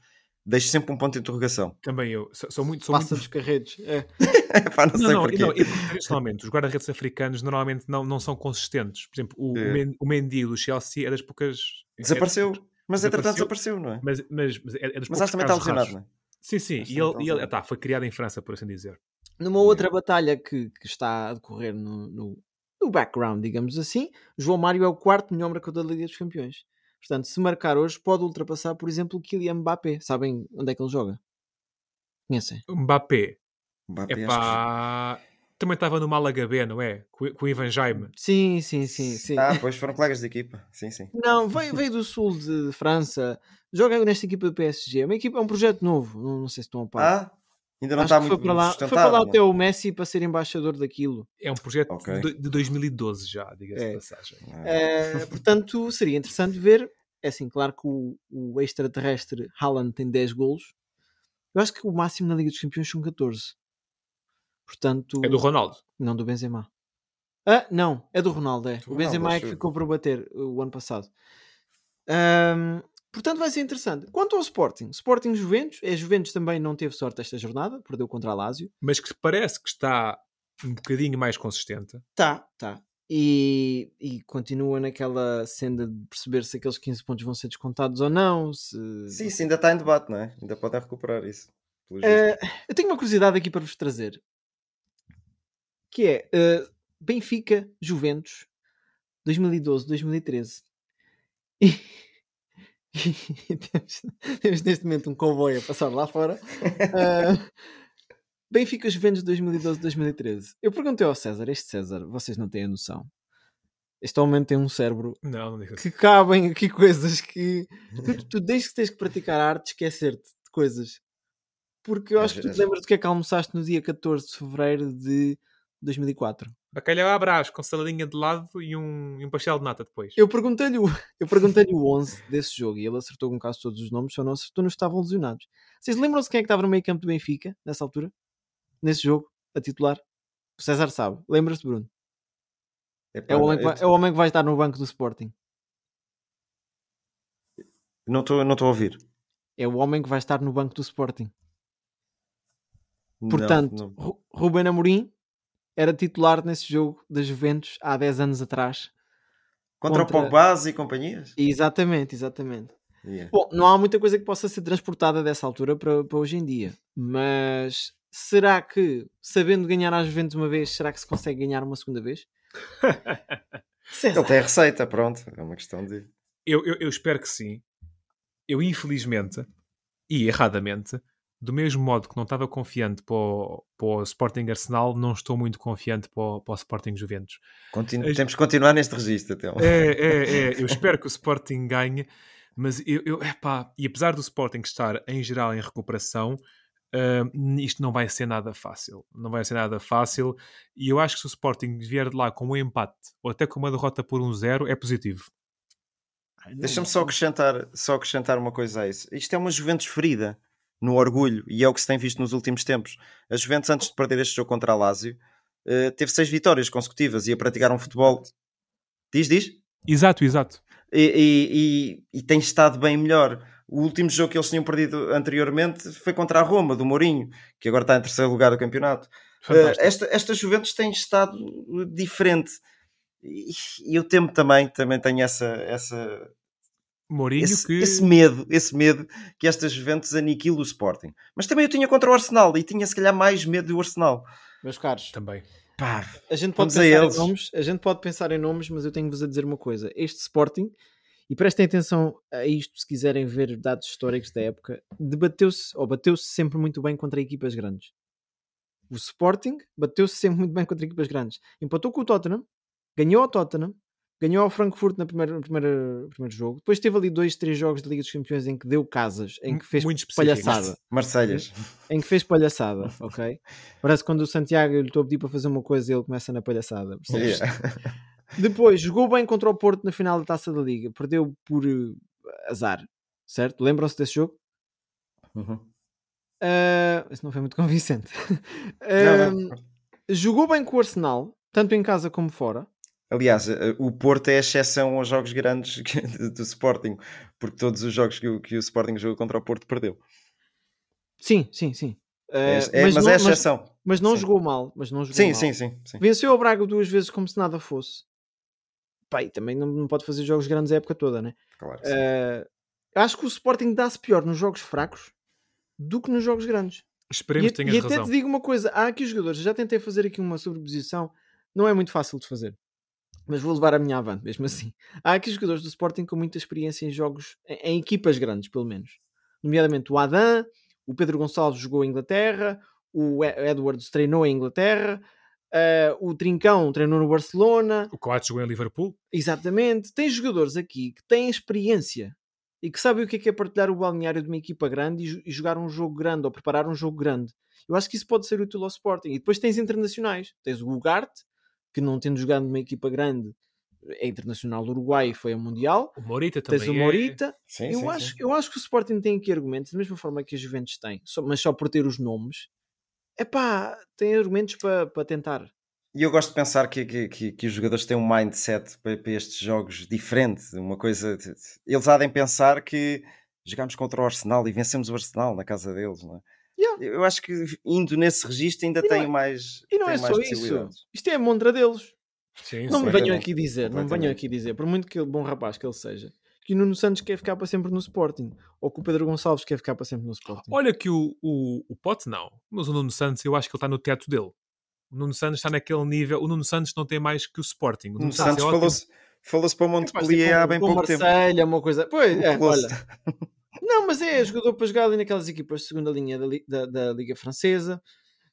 deixo sempre um ponto de interrogação. Também eu. Sou, sou muito. Sou Passa muito... dos carretos. É. Pá, não, Não, sei não, porquê. não, e tradicionalmente, os guarda-redes africanos normalmente não, não são consistentes. Por exemplo, o, É. o, Men- o Mendy do Chelsea é das poucas. é- Desapareceu. Mas entretanto Desapareceu. desapareceu, não é? mas, mas, mas é, é dos Mas acho que também está raros. não é? Sim, sim. Acho E ele, está e ele tá, foi criado em França, por assim dizer. Numa outra batalha que, que está a decorrer no, no, no background, digamos assim, João Mário é o quarto melhor marcador da Liga dos Campeões. Portanto, se marcar hoje, pode ultrapassar, por exemplo, o Kylian Mbappé. Sabem onde é que ele joga? Conhecem? Mbappé. Mbappé, acho que- Epá, também estava no Málaga B, não é? Com, com o Ivan Jaime. Sim, sim, sim, sim. Ah, pois foram colegas de equipa. Sim, sim. Não, veio, veio do sul de França, joga nesta equipa do PSG. É uma equipa, é um projeto novo, não, não sei se estão a par. Ah, ainda não Acho está que muito foi para lá, foi para lá até o Messi para ser embaixador daquilo. É um projeto Ok. de, de 2012 já, diga-se É. de passagem. Eh, portanto, seria interessante ver. É assim, claro que o, o extraterrestre Haaland tem 10 golos. Eu acho que o máximo na Liga dos Campeões são 14. Portanto, É do Ronaldo. não do Benzema. Ah, não, é do Ronaldo. É. Do O Benzema Ronaldo, é que acho eu. ficou por bater o ano passado. Ahm, portanto, vai ser interessante. Quanto ao Sporting, Sporting Juventus, a Juventus também não teve sorte esta jornada, perdeu contra a Lazio. Mas que parece que está um bocadinho mais consistente. Tá, tá. E, e continua naquela senda de perceber se aqueles 15 pontos vão ser descontados ou não. Se... Sim, isso ainda está em debate, não é? Ainda podem recuperar isso. Eh, eu tenho uma curiosidade aqui para vos trazer. Que é eh, Benfica Juventus 2012-2013. E, e temos, temos neste momento um comboio a passar lá fora. Eh, Benfica Juventus 2012-2013. Eu perguntei ao César, este César, vocês não têm a noção. Este homem tem um cérebro Não, não que cabem aqui coisas que tu, tu desde que tens que praticar arte esquecer-te de coisas porque eu acho que tu te lembras do que é que almoçaste no dia 14 de fevereiro de 2004 Bacalhau à brás, com saladinha de lado e um, e um pastel de nata depois. eu perguntei-lhe o, eu perguntei-lhe o 11 desse jogo e ele acertou com quase todos os nomes só não acertou nos estavam lesionados vocês lembram-se quem é que estava no meio campo do Benfica nessa altura? nesse jogo, a titular? o César sabe, lembras-te Bruno? Epá, É o, homem que eu vai, é o homem que vai estar no banco do Sporting Não estou não estou a ouvir. é o homem que vai estar no banco do Sporting Não, Portanto, não. Ru- Ruben Amorim era titular nesse jogo da Juventus há 10 anos atrás. Contra, contra- o Pogba e companhias? Exatamente, exatamente. Yeah. Bom, não há muita coisa que possa ser transportada dessa altura para, para hoje em dia. Mas será que, sabendo ganhar às Juventus uma vez, será que se consegue ganhar uma segunda vez? Ele tem a receita, pronto. É uma questão de. Eu, eu, eu espero que sim. Eu, infelizmente, e erradamente, do mesmo modo que não estava confiante para o, para o Sporting Arsenal, não estou muito confiante para o, para o Sporting Juventus. Continu... Temos que continuar neste registro, então. É, é, é. Eu espero que o Sporting ganhe, mas eu, eu epá, e apesar do Sporting estar em geral em recuperação, ah, isto não vai ser nada fácil. Não vai ser nada fácil. E eu acho que se o Sporting vier de lá com um empate ou até com uma derrota por um zero, é positivo. Deixa-me só acrescentar, só acrescentar uma coisa a isso. Isto é uma Juventus ferida no orgulho e é o que se tem visto nos últimos tempos. A Juventus, antes de perder este jogo contra a Lazio, eh, teve seis vitórias consecutivas e a praticar um futebol. Diz, diz? Exato, exato. E, e- e- e tem estado bem melhor. O último jogo que eles tinham perdido anteriormente foi contra a Roma, do Mourinho, que agora está em terceiro lugar do campeonato. Fantástico. Eh, esta, esta Juventus tem estado diferente. E, e eu temo também, também tenho essa, essa, Mourinho esse, que esse medo, esse medo que esta Juventus aniquile o Sporting. Mas também eu tinha contra o Arsenal e tinha se calhar mais medo do Arsenal. meus caros, também. Pá, a gente pode a pensar em eles. nomes, a gente pode pensar em nomes, mas eu tenho-vos a dizer uma coisa. Este Sporting, e prestem atenção a isto se quiserem ver dados históricos da época, debateu-se ou bateu-se sempre muito bem contra equipas grandes. O Sporting bateu-se sempre muito bem contra equipas grandes. Empatou com o Tottenham, ganhou ao Tottenham, ganhou ao Frankfurt na primeira, no primeira- no primeiro jogo. Depois teve ali dois, três jogos de Liga dos Campeões em que deu casas, em que fez Muito palhaçada. Marselhas. Em que fez palhaçada, ok? Parece que quando o Santiago lhe estou a pedir para fazer uma coisa ele começa na palhaçada. Yeah. Depois jogou bem contra o Porto na final da Taça da Liga, perdeu por eh, azar, certo? Lembram-se desse jogo? Uhum. Ah, isso não foi muito convincente. Não, Ah, Jogou bem com o Arsenal, tanto em casa como fora. Aliás, eh, o Porto é a exceção aos jogos grandes que- do Sporting, porque todos os jogos que o, que o Sporting jogou contra o Porto perdeu. Sim, sim, sim. É- é- mas, não, é a mas, exceção. mas não Sim. jogou mal. Mas não jogou Sim, mal. sim, sim, sim. Venceu o Braga duas vezes como se nada fosse. Pai, também não, não pode fazer jogos grandes a época toda, né? Claro, sim. Eh, acho que o Sporting dá-se pior nos jogos fracos do que nos jogos grandes. Esperemos e, que tenhas e até razão. te digo uma coisa: há aqui os jogadores, já tentei fazer aqui uma sobreposição, não é muito fácil de fazer. Mas vou levar a minha avante mesmo assim. Há aqui jogadores do Sporting com muita experiência em jogos, em, em equipas grandes, pelo menos. Nomeadamente o Adam, o Pedro Gonçalves jogou em Inglaterra, o Edwards treinou em Inglaterra, uh, o Trincão treinou no Barcelona. O Coates jogou em Liverpool. Exatamente. Tem jogadores aqui que têm experiência e que sabem o que é, que é partilhar o balneário de uma equipa grande e, e, jogar um jogo grande ou preparar um jogo grande. Eu acho que isso pode ser útil ao Sporting. E depois tens internacionais. Tens o Ugarte, que não tendo jogado numa equipa grande, é internacional do Uruguai e foi ao Mundial. O Morita também. Tens o Morita. É... Sim, eu, sim, acho, sim. eu acho que o Sporting tem aqui argumentos, da mesma forma que a Juventus tem, só- mas só por ter os nomes. É pá, tem argumentos para para tentar. E eu gosto de pensar que, que, que, que os jogadores têm um mindset para, para estes jogos diferente. Uma coisa. Eles há de pensar que jogámos contra o Arsenal e vencemos o Arsenal na casa deles, não é? Eu acho que indo nesse registro ainda tem é- mais. E não é só isso. Isto é a montra deles. Sim, Não sim. me venham aqui dizer, não me venham aqui dizer, por muito que ele, bom rapaz que ele seja, que o Nuno Santos quer ficar para sempre no Sporting, ou que o Pedro Gonçalves quer ficar para sempre no Sporting. Olha que o, o, o Pote não, mas o Nuno Santos eu acho que ele está no teto dele. O Nuno Santos está naquele nível. O Nuno Santos não tem mais que o Sporting. O O Nuno Santos é ótimo. falou-se falou para o Montpellier há bem com pouco tempo. Marselha, uma coisa. Pois, é, olha. Não, mas é jogador para jogar ali naquelas equipas de segunda linha da, da- da Liga Francesa,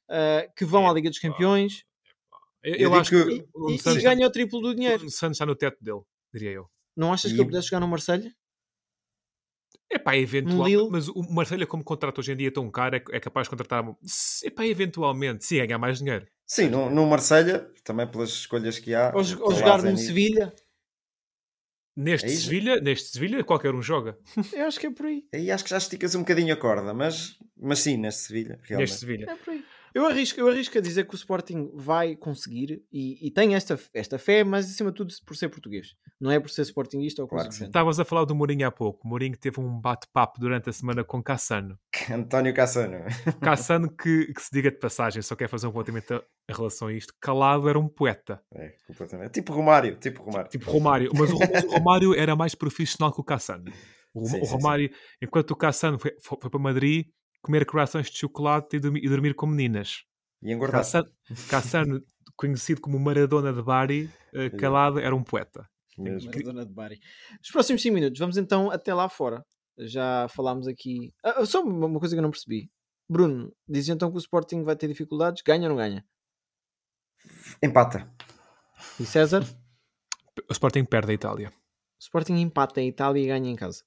ah, que vão à Liga dos Campeões Eu, Eu eu digo acho que, que- o e, e Santos, ganha o triplo do o dinheiro. Nuno Santos está no teto dele, diria eu. Não achas que E- ele pudesse jogar no Marselha? É pá, eventualmente. Lille? Mas o Marselha, como contrato hoje em dia tão caro, é, é capaz de contratar. É pá, eventualmente, sim, ganhar mais dinheiro. Sim, no, no Marselha, também pelas escolhas que há. Ou, o ou jogar no Sevilha? Neste É? Sevilha, neste Sevilha, qualquer um joga. Eu acho que é por aí. Aí acho que já esticas um bocadinho a corda, mas, mas sim, neste Sevilha. Realmente. Neste Sevilha. É por aí. Eu arrisco, eu arrisco a dizer que o Sporting vai conseguir e, e tem esta, esta fé, mas acima de tudo por ser português. Não é por ser sportinguista ou Claro. Estavas a falar do Mourinho há pouco. O Mourinho teve um bate-papo durante a semana com Cassano. António Cassano. Cassano, que, que se diga de passagem, só quer fazer um apontamento em relação a isto. Calado era um poeta. É, completamente. Tipo Romário, tipo Romário. Tipo Romário. Mas o, o Romário era mais profissional que o Cassano. O, Sim, o sim, Romário, enquanto o Cassano foi, foi, foi para Madrid comer corações de chocolate e dormir, e dormir com meninas. E engordar. Cassano, Cassano, conhecido como Maradona de Bari, eh, calado era um poeta. Mesmo. Maradona de Bari. Nos próximos 5 minutos, vamos então até lá fora. Já falámos aqui. Ah, só uma coisa que eu não percebi. Bruno, diz então que o Sporting vai ter dificuldades? Ganha ou não ganha? Empata. E César? O Sporting perde a Itália. O Sporting empata em Itália e ganha em casa.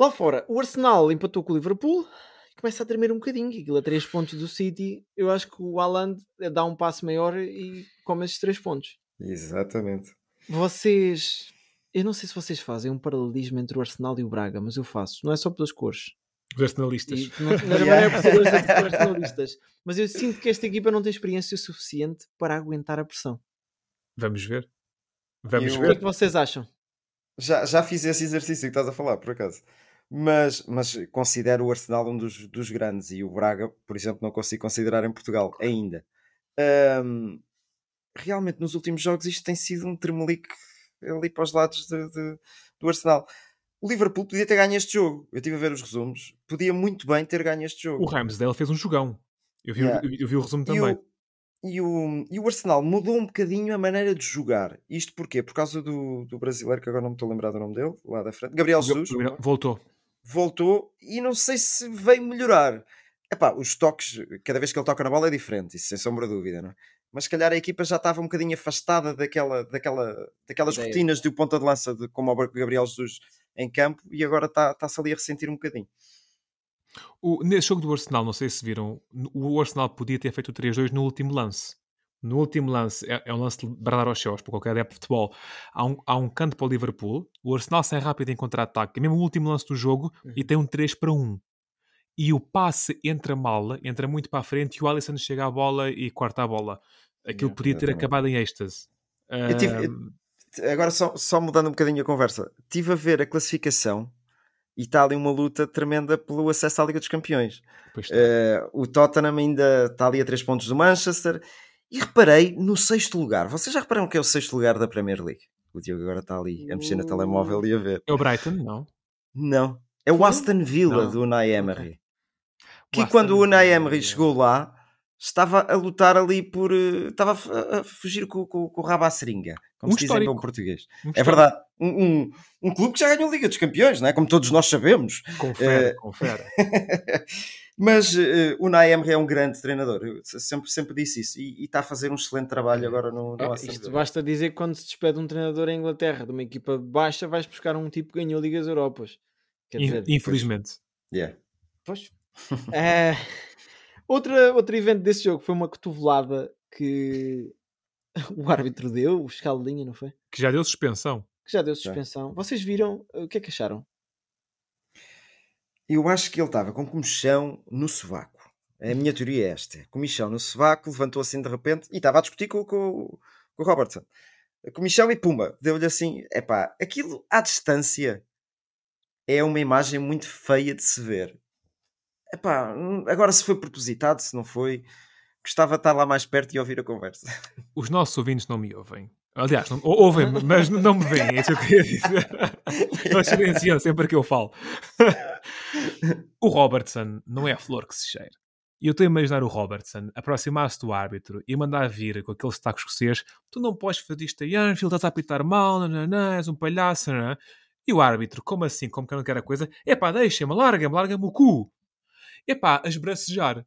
Lá fora, o Arsenal empatou com o Liverpool e começa a tremer um bocadinho. Aquilo a 3 pontos do City. Eu acho que o Haaland dá um passo maior e come esses 3 pontos. Exatamente. Vocês. Eu não sei se vocês fazem um paralelismo entre o Arsenal e o Braga, mas eu faço. Não é só pelas cores. Os arsenalistas. E não, não, é por ser os arsenalistas. Mas eu sinto que esta equipa não tem experiência suficiente para aguentar a pressão. Vamos ver. Vamos Eu- O que é ver. que vocês acham? Já, já fiz esse exercício que estás a falar, por acaso. Mas, mas considero o Arsenal um dos, dos grandes e o Braga, por exemplo, não consigo considerar em Portugal ainda. Ahm, realmente, nos últimos jogos, isto tem sido um tremelique ali para os lados de- de- do Arsenal. O Liverpool podia ter ganho este jogo. Eu estive a ver os resumos. Podia muito bem ter ganho este jogo. O Ramsdale fez um jogão. Eu vi, Yeah. eu, eu vi o resumo E também. o, e, o, e o Arsenal mudou um bocadinho a maneira de jogar. Isto porquê? Por causa do, do brasileiro, que agora não me estou a lembrar do nome dele, lá da frente. Gabriel Jesus. Voltou. Voltou e não sei se veio melhorar. Epá, os toques, cada vez que ele toca na bola é diferente, isso sem sombra de dúvida, não é? Mas se calhar a equipa já estava um bocadinho afastada daquela, daquela, daquelas Ideia. rotinas de ponta de lança de, como o Gabriel Jesus em campo e agora está- está-se ali a ressentir um bocadinho. O, nesse jogo do Arsenal, não sei se viram, o Arsenal podia ter feito o 3-2 no último lance. No último lance, é, é um lance de bradar aos céus para qualquer adepto de futebol. Há um, há um canto para o Liverpool, o Arsenal sai rápido em contra-ataque, é mesmo o último lance do jogo, e tem um 3 para 1. E o passe entra mal, entra muito para a frente, e o Alisson chega à bola e corta a bola. Aquilo Yeah, podia ter acabado em êxtase. Eu tive- Ahm, Agora só, só mudando um bocadinho a conversa, estive a ver a classificação e está ali uma luta tremenda pelo acesso à Liga dos Campeões. Eh, o Tottenham ainda está ali a 3 pontos do Manchester. E reparei no sexto lugar. Vocês já repararam que é o sexto lugar da Premier League? O Diogo agora está ali a mexer no telemóvel e a ver. É o Brighton? Não. Não. É o? Aston Villa Não. do Unai Emery. Que quando o Unai Villa. Emery chegou lá, estava a lutar ali por. eh, Estava a fugir com, com, com o rabo à seringa, como Um se diz em bom português. Um É verdade. Um, um, um clube que já ganhou a Liga dos Campeões, não é? Como todos nós sabemos. Confere, Eh, confere. Mas eh, o Unai Emery é um grande treinador. Eu sempre, sempre disse isso. E, e está a fazer um excelente trabalho agora no, no É, isto basta dizer que quando se despede um treinador em Inglaterra de uma equipa baixa, vais buscar um tipo que ganhou Ligas Europas. Dizer, Infelizmente. Yeah. Pois. Eh, outra, outro evento desse jogo foi uma cotovelada que o árbitro deu, o linha, não foi? Que já deu suspensão. Que já deu suspensão. Vocês viram? O que é que acharam? Eu acho que ele estava com comichão no sovaco. A minha teoria é esta: comichão no sovaco, levantou assim de repente e estava a discutir com, com, com o Robertson. Comichão e pumba, deu-lhe assim: epá, aquilo à distância é uma imagem muito feia de se ver. Epá, hum, agora se foi propositado, se não foi, gostava de estar lá mais perto e ouvir a conversa. Os nossos ouvintes não me ouvem. Aliás, não, ou- ouvem-me, mas não me veem. É isso que eu queria dizer. Eles silenciam sempre que eu falo. o Robertson não é a flor que se cheira. E eu estou a imaginar o Robertson aproximar-se do árbitro e mandar vir com aquele sotaque escocês: tu não podes fazer isto em Anfield, estás a apitar mal, não, não, não, és um palhaço. Não, não. E o árbitro, como assim, como que eu não quero a coisa? Epá, deixa-me, larga-me, larga-me o cu. Epá, a esbracejar.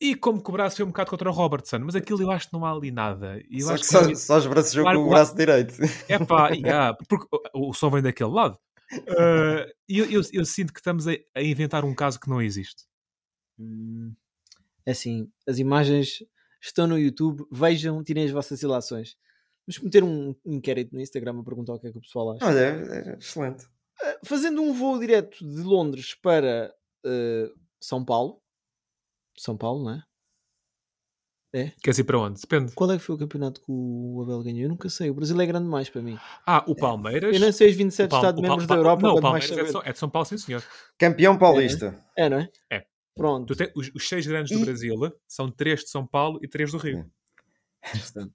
E como que o braço foi um bocado contra o Robertson, mas aquilo eu acho que não há ali nada. Eu Só acho que que só, ali- só os braços jogam Claro, com o braço direito. é pá, yeah, porque o, som vem daquele lado. Ah, E eu, eu, eu sinto que estamos a, a inventar um caso que não existe. Hum, assim, as imagens estão no YouTube. Vejam, tirem as vossas ilações. Vamos meter um inquérito no Instagram a perguntar o que é que o pessoal acha. Olha, é- é excelente. Eh, Fazendo um voo direto de Londres para eh, São Paulo. São Paulo, não é? Quer dizer, para onde? Depende. Qual é que foi o campeonato que o Abel ganhou? Eu nunca sei. O Brasil é grande demais para mim. Ah, o Palmeiras. Eu nem sei os 27 o Pal- o Estados-membros da Europa. Não, o Palmeiras é de. São, é de São Paulo, sim, senhor. Campeão paulista. É, não é? É. Pronto. Tu tem- os, os seis grandes do E- Brasil são três de São Paulo e três do Rio. Bastante.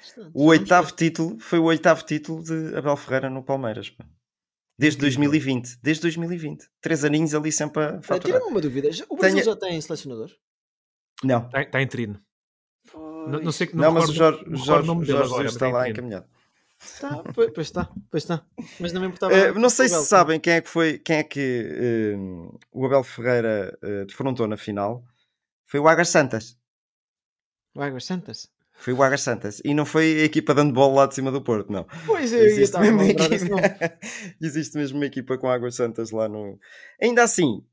Bastante. O oitavo título foi o oitavo título de Abel Ferreira no Palmeiras. pá. Desde 2020. Desde 2020. Três aninhos ali sempre a faturar. Tira-me uma dúvida. O Brasil Tenho- já tem selecionador? Não. Está, está em trino. Não, não sei que Não, me mas o recordo- Jorge, me recordo Jorge, o Jorge agora, está está lá encaminhado. Tá, pois, pois está, pois está. Mas não me importava. Nada não sei o se Abel, sabem quem é que foi, quem é que eh, o Abel Ferreira eh, defrontou na final. Foi o Águas Santas. O Águas Santas. Foi o Águas Santas. E não foi a equipa dando bola lá de cima do Porto, não. Pois ia Existe mesmo, uma equipa... Existe mesmo uma equipa com Águas Santas lá no. Ainda assim,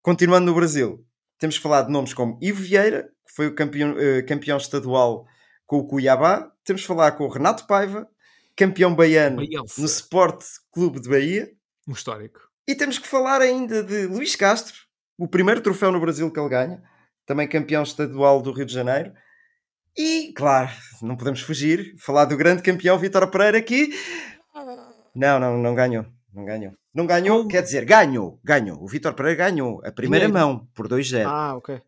continuando no Brasil, temos que falar de nomes como Ivo Vieira, que foi o campeão, eh, campeão estadual com o Cuiabá. Temos que falar com o Renato Paiva, campeão baiano no Sport Clube de Bahia. Um histórico. E temos que falar ainda de Luís Castro, o primeiro troféu no Brasil que ele ganha, também campeão estadual do Rio de Janeiro. E, claro, não podemos fugir, falar do grande campeão Vítor Pereira que. Não, não, não ganhou. Não ganhou. Não ganhou, quer dizer, ganhou. Ganhou. O Vítor Pereira ganhou a primeira mão por 2-0. Ah, ok.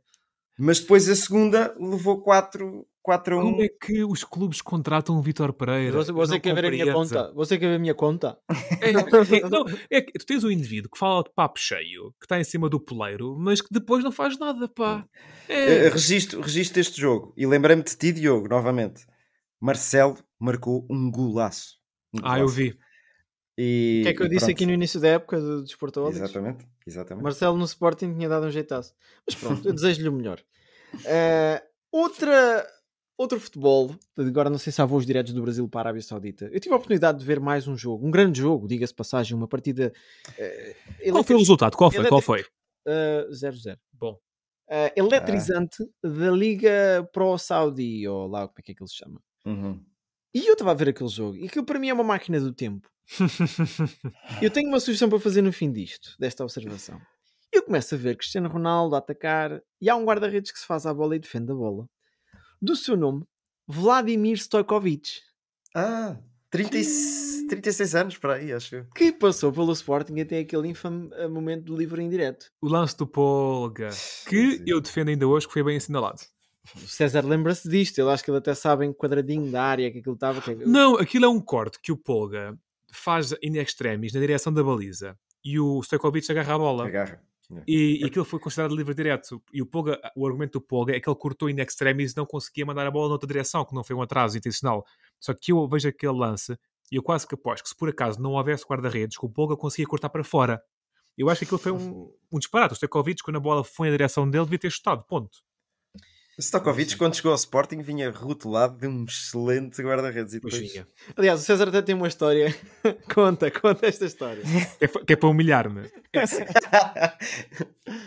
Mas depois a segunda levou 4, 4 a 1. Como é que os clubes contratam o Vitor Pereira? Você, você quer ver a minha conta? Você quer ver a minha conta? É, é, não, é que tu tens um indivíduo que fala de papo cheio, que está em cima do poleiro, mas que depois não faz nada, pá. É. registro, registro este jogo. E lembrei-me de ti, Diogo, novamente. Marcelo marcou um golaço. Um Ah, eu golaço. vi. E, O que é que eu e disse pronto. aqui no início da época do Desportólicos? Exatamente, exatamente. Marcelo no Sporting tinha dado um jeitaço. Mas pronto, eu desejo-lhe o melhor. Eh, outra, outro futebol, agora não sei se há voos diretos do Brasil para a Arábia Saudita. Eu tive a oportunidade de ver mais um jogo, um grande jogo, diga-se passagem, uma partida. eh, Qual foi o resultado? Qual foi? Qual foi? Eh, 0-0. Bom, eletrizante da Liga Pro Saudi, ou lá como é que é que ele se chama. Uhum. E eu estava a ver aquele jogo, e aquilo para mim é uma máquina do tempo. Eu tenho uma sugestão para fazer no fim disto, desta observação. Eu começo a ver Cristiano Ronaldo a atacar e há um guarda-redes que se faz à bola e defende a bola. Do seu nome, Vladimir Stojkovic, Ah, 30 e- 36 anos para aí, acho. eu. que passou pelo Sporting até aquele infame eh, momento do livro em direto. o lance do Polga, que Sim. eu defendo ainda hoje que foi bem assinalado. O César lembra-se disto, eu acho que ele até sabe em quadradinho da área que aquilo estava. Que... é Não, aquilo é um corte que o Polga faz in extremis na direção da baliza e o Stojkovic agarra a bola. Agarra. E, e aquilo foi considerado livre direto. E o, Polga, o argumento do Polga é que ele cortou in extremis e não conseguia mandar a bola noutra direção, que não foi um atraso intencional. Só que eu vejo aquele lance e eu quase que aposto que se por acaso não houvesse guarda-redes, que o Polga conseguia cortar para fora. Eu acho que aquilo foi um, um disparate. O Stekovic, quando a bola foi na direção dele, devia ter chutado. Ponto. Stokovic, quando chegou ao Sporting, vinha rotulado de um excelente guarda-redes. e Pois depois- vinha. Aliás, o César até tem uma história. conta, conta esta história. Que é, que é para humilhar-me. É assim.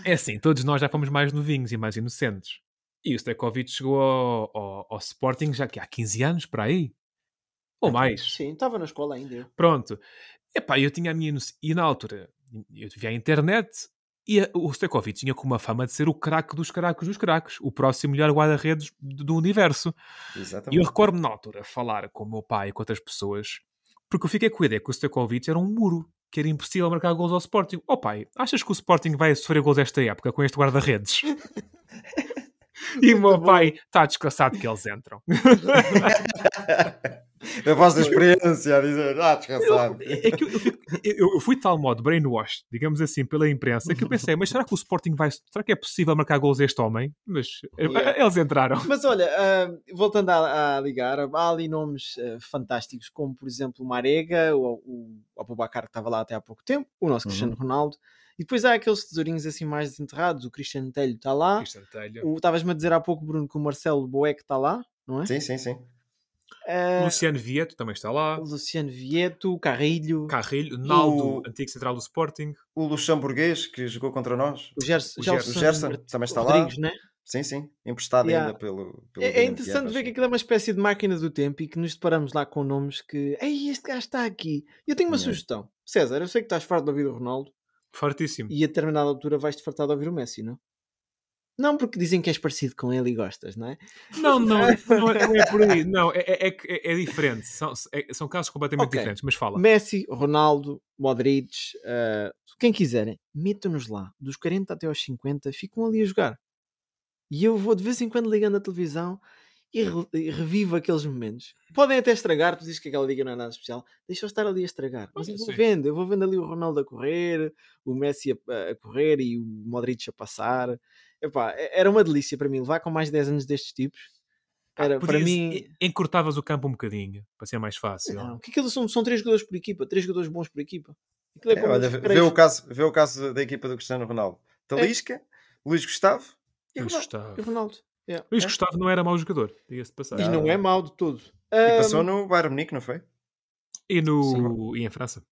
É assim, todos nós já fomos mais novinhos e mais inocentes. E o Stekovic chegou ao, ao- ao Sporting já que há 15 anos, para aí. Ou mais. Sim, estava na escola ainda. Pronto. Epá, eu tinha a minha noção. E na altura, eu via a internet e a- o Stekovic tinha com uma fama de ser o craque dos craques dos craques. O próximo melhor guarda-redes do universo. E eu Exatamente. recordo-me na altura falar com o meu pai e com outras pessoas, porque eu fiquei com a ideia que o Stekovic era um muro, que era impossível marcar gols ao Sporting. Oh pai, achas que o Sporting vai sofrer gols esta época com este guarda-redes? e o meu pai está descansado que eles entram. A voz da experiência a dizer, ah, descansado. É que eu, eu, fico- eu- eu fui de tal modo brainwashed, digamos assim, pela imprensa, que eu pensei, mas será que o Sporting vai. Será que é possível marcar gols a este homem? Mas eh, Yeah. eles entraram. Mas olha, ah, voltando a, a ligar, há ali nomes ah, fantásticos, como por exemplo o Marega, o, o Abubacar que estava lá até há pouco tempo, o nosso Uhum. Cristiano Ronaldo, e depois há aqueles tesourinhos assim mais desenterrados, o Cristiano Telho está lá, Cristiano Telho. o- estavas-me a dizer há pouco, Bruno, que o Marcelo Boeck está lá, não é? Sim, sim, sim. Ah, Luciano Vieto também está lá. o Luciano Vieto, o Carrilho, Carrilho, Naldo, O- antigo central do Sporting. O luxemburguês que jogou contra nós. o Gerson, o Gelson O Gerson também está lá. Rodrigues, né? Sim, sim. Emprestado Yeah. ainda pelo. pelo É, é interessante Kiev, ver que aquilo é uma espécie de máquina do tempo e que nos deparamos lá com nomes que. Ei, este gajo está aqui. Eu tenho uma Yeah. sugestão. César, eu sei que estás farto de ouvir o Ronaldo Fartíssimo. e a determinada altura vais-te fartar de ouvir o Messi, não? Não porque dizem que és parecido com ele e gostas, não é? Não, não, não é, não é por aí. Não, é, é, é, é- é diferente. São, é- são casos completamente Ok. diferentes. Mas fala. Messi, Ronaldo, Modric, eh, quem quiserem, metam-nos lá. Dos 40 até aos 50, ficam ali a jogar. E eu vou de vez em quando ligando a televisão e, re- e revivo aqueles momentos. Podem até estragar, tu dizes que aquela liga não é nada especial. Deixa eu estar ali a estragar. Mas eu vou vendo, eu vou vendo ali o Ronaldo a correr, o Messi a, a correr e o Modric a passar. Epá, é- era uma delícia para mim levar com mais de 10 anos destes tipos. Era, para Podias- mim. en- Encurtavas o campo um bocadinho, para ser mais fácil. Não, que aquilo são, são três jogadores por equipa, três jogadores bons por equipa. É É, olha, vê, o caso, vê o caso da equipa do Cristiano Ronaldo. Talisca, Luís Gustavo e Luís Ronaldo. Gustavo. E o Ronaldo. Yeah. Luís É. Gustavo não era mau jogador, diga-se de passagem. E não é mau de todo. E passou no Bayern Munique, não foi? E, no, e em França.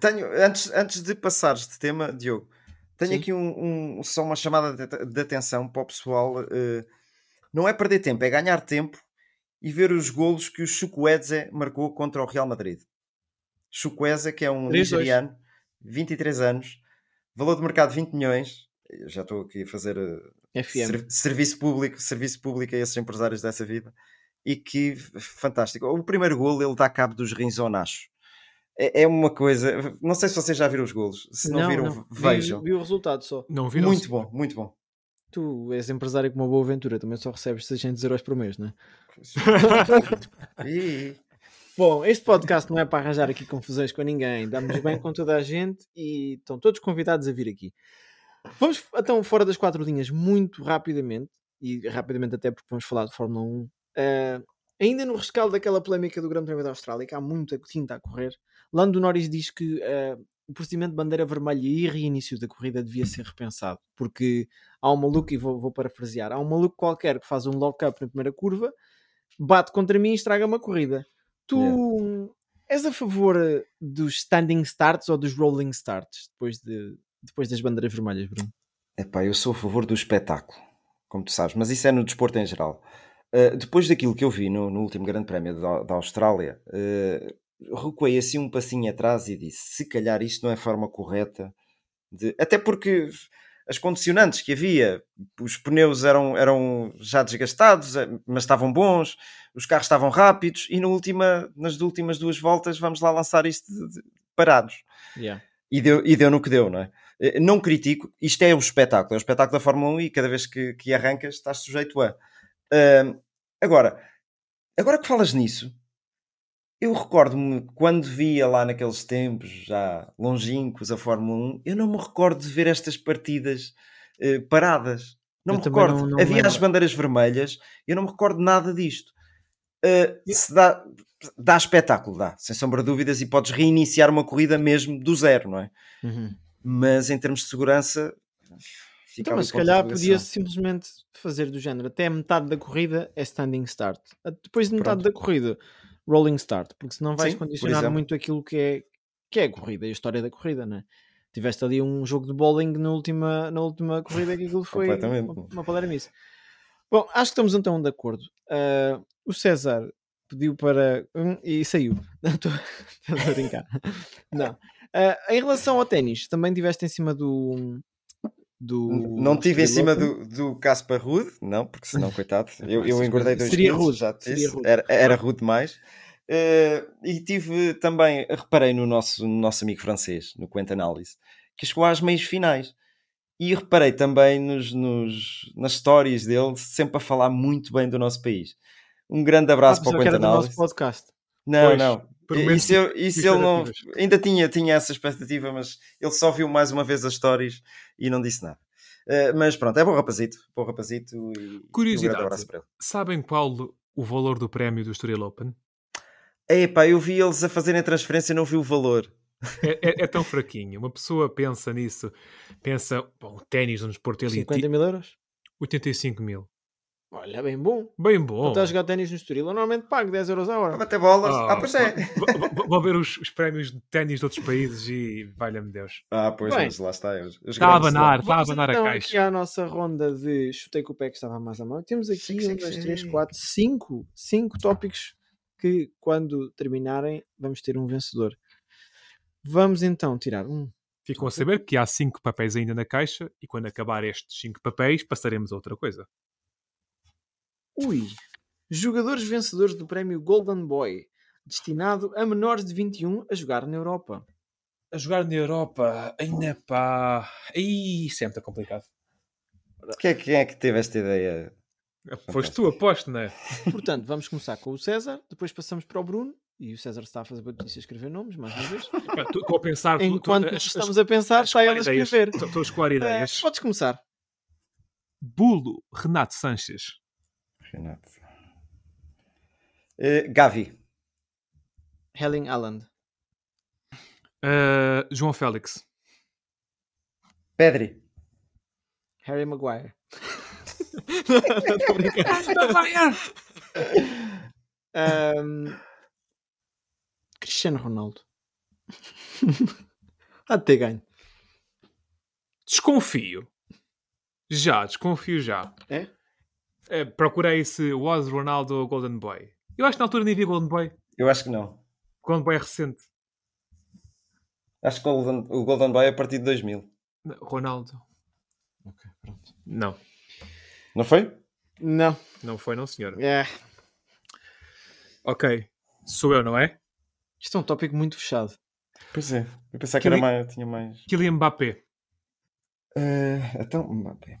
Tenho, antes, antes de passares de tema, Diogo, tenho Sim. aqui um, um- só uma chamada de, de atenção para o pessoal. eh, não é perder tempo, é ganhar tempo e ver os golos que o Chukwueze marcou contra o Real Madrid. Chukwueze, que é um 3-2. nigeriano, 23 anos, valor de mercado 20 milhões. Eu já estou aqui a fazer eh, ser- serviço público, serviço público a esses empresários dessa vida. E que fantástico. O primeiro golo ele dá cabo dos rins ao Nacho. É, é uma coisa. Não sei se vocês já viram os golos. Se não, viram, Vi- vejam. Vi, o resultado só. Não viram? Muito bom, muito bom. Tu és empresário com uma boa aventura, também só recebes 600 euros por mês, não é? Bom, este podcast não é para arranjar aqui confusões com ninguém. Damos bem com toda a gente e estão todos convidados a vir aqui. Vamos então fora das quatro linhas muito rapidamente, e rapidamente até porque vamos falar de Fórmula 1. eh, ainda no rescaldo daquela polémica do Grande Prémio da Austrália, que há muita tinta a correr, Lando Norris diz que eh, o procedimento de bandeira vermelha e reinício da corrida devia ser repensado, porque há um maluco, e vou, vou parafrasear, há um maluco qualquer que faz um lock-up na primeira curva, bate contra mim e estraga uma corrida. Tu és a favor dos standing starts ou dos rolling starts depois, de, depois das bandeiras vermelhas, Bruno? Epá, eu sou a favor do espetáculo, como tu sabes, mas isso é no desporto em geral. Uh, depois daquilo que eu vi no, no último Grande Prémio da, da Austrália, uh, recuei assim um passinho atrás e disse: se calhar isto não é a forma correta de. Até porque as condicionantes que havia, os pneus eram, eram já desgastados, eh, mas estavam bons, os carros estavam rápidos, e no última, nas últimas duas voltas vamos lá lançar isto de- de- parados. E deu, e deu no que deu, não é? Eh, Não critico, isto é o espetáculo, é o espetáculo da Fórmula 1 e cada vez que, que arrancas estás sujeito a. Ahm, agora, agora que falas nisso, eu recordo-me quando via lá naqueles tempos, já longínquos, a Fórmula 1, eu não me recordo de ver estas partidas eh, paradas. Não Eu me recordo. não- não Havia lembro. as bandeiras vermelhas, eu não me recordo nada disto. Eh, se dá, dá espetáculo, dá, sem sombra de dúvidas, e podes reiniciar uma corrida mesmo do zero, não é? Uhum. Mas em termos de segurança, fica Então, mas se calhar podia simplesmente fazer do género até a metade da corrida é standing start. Depois de metade da corrida, rolling start, porque senão vais Sim, condicionar muito aquilo que é, que é a corrida e a história da corrida, né? Tiveste ali um jogo de bowling na última, na última corrida que aquilo foi uma, uma palermice. Bom, acho que estamos então de acordo. Ah, o César pediu para. hum, e saiu. Não, Estou a brincar. Não. Ah, em relação ao ténis, também estiveste em cima do. Do Não tive em cima do, do Casper Rude, não, porque senão, coitado, eu, eu engordei dois Seria quilos, rude, já te disse, rude. Era, era rude demais. Eh, e tive também, reparei no nosso, no nosso amigo francês, no Quente Análise, que chegou às meias finais. E reparei também nos, nos, nas histórias dele, sempre a falar muito bem do nosso país. Um grande Ah, abraço para pensava o que Quente era do nosso podcast. Não, Pois, não. Menos Isso, eu- isso ele não. Ainda tinha, tinha essa expectativa, mas ele só viu mais uma vez as stories e não disse nada. Eh, mas pronto, é bom rapazito. Bom rapazito e e Curiosidade. um grande abraço para ele. Sabem qual o valor do prémio do Estoril Open? Epá, eu vi eles a fazerem a transferência e não vi o valor. É, é- é tão fraquinho. Uma pessoa pensa nisso, pensa, bom, o ténis no desporto elite, 50 mil euros? 85 mil. Olha, bem bom. Bem Quando bom. estás a jogar ténis no Estoril, eu normalmente pago 10 euros a A hora. bater bolas. Ah, Ah, pois é. vou- vou- ver os, os prémios de ténis de outros países e valha-me Deus. Ah, pois, Bem. mas lá está. Está a abanar, está a abanar a então caixa. aqui à nossa ronda de chutei com o pé que estava mais à mão. Temos aqui Sim, um, sim, dois, sim. três, quatro, cinco, cinco tópicos que quando terminarem vamos ter um vencedor. Vamos então tirar um. Ficam a saber que há cinco papéis ainda na caixa e quando acabar estes cinco papéis passaremos a outra coisa. Ui! Jogadores vencedores do prémio Golden Boy, destinado a menores de 21 a jogar na Europa. A jogar na Europa, ainda pá. Ih, isso é muito complicado. Quem é, quem é que teve esta ideia? Pois tu aposto, não é? Portanto, vamos começar com o César, depois passamos para o Bruno e o César está a fazer notícia a escrever nomes, mais uma vez. Tu- Estou a pensar. tu- tu- Enquanto as- estamos a pensar, está ele a escrever. Estou a escolar Eh, ideias. podes começar. Bulo, Renato Sanches. Renato. Eh, Gavi. Helling Alland. Uh, João Félix. Pedri. Harry Maguire. não, estou a brincar. Ahm, Cristiano Ronaldo. Há de ter ganho. Desconfio. Já, desconfio já. É? Eh, procurei se was Ronaldo ou Golden Boy. Eu acho que na altura nem vi Golden Boy. Eu acho que não. Golden Boy é recente. Acho que o Golden, o Golden Boy é a partir de 2000. Não, Ronaldo. Não, Não foi? Não. não foi, não, senhora. É. Ok, sou eu, não é? Isto é um tópico muito fechado. Pois é. Eu pensava que era mais, tinha mais. Kylian Mbappé. Eh, então, Mbappé.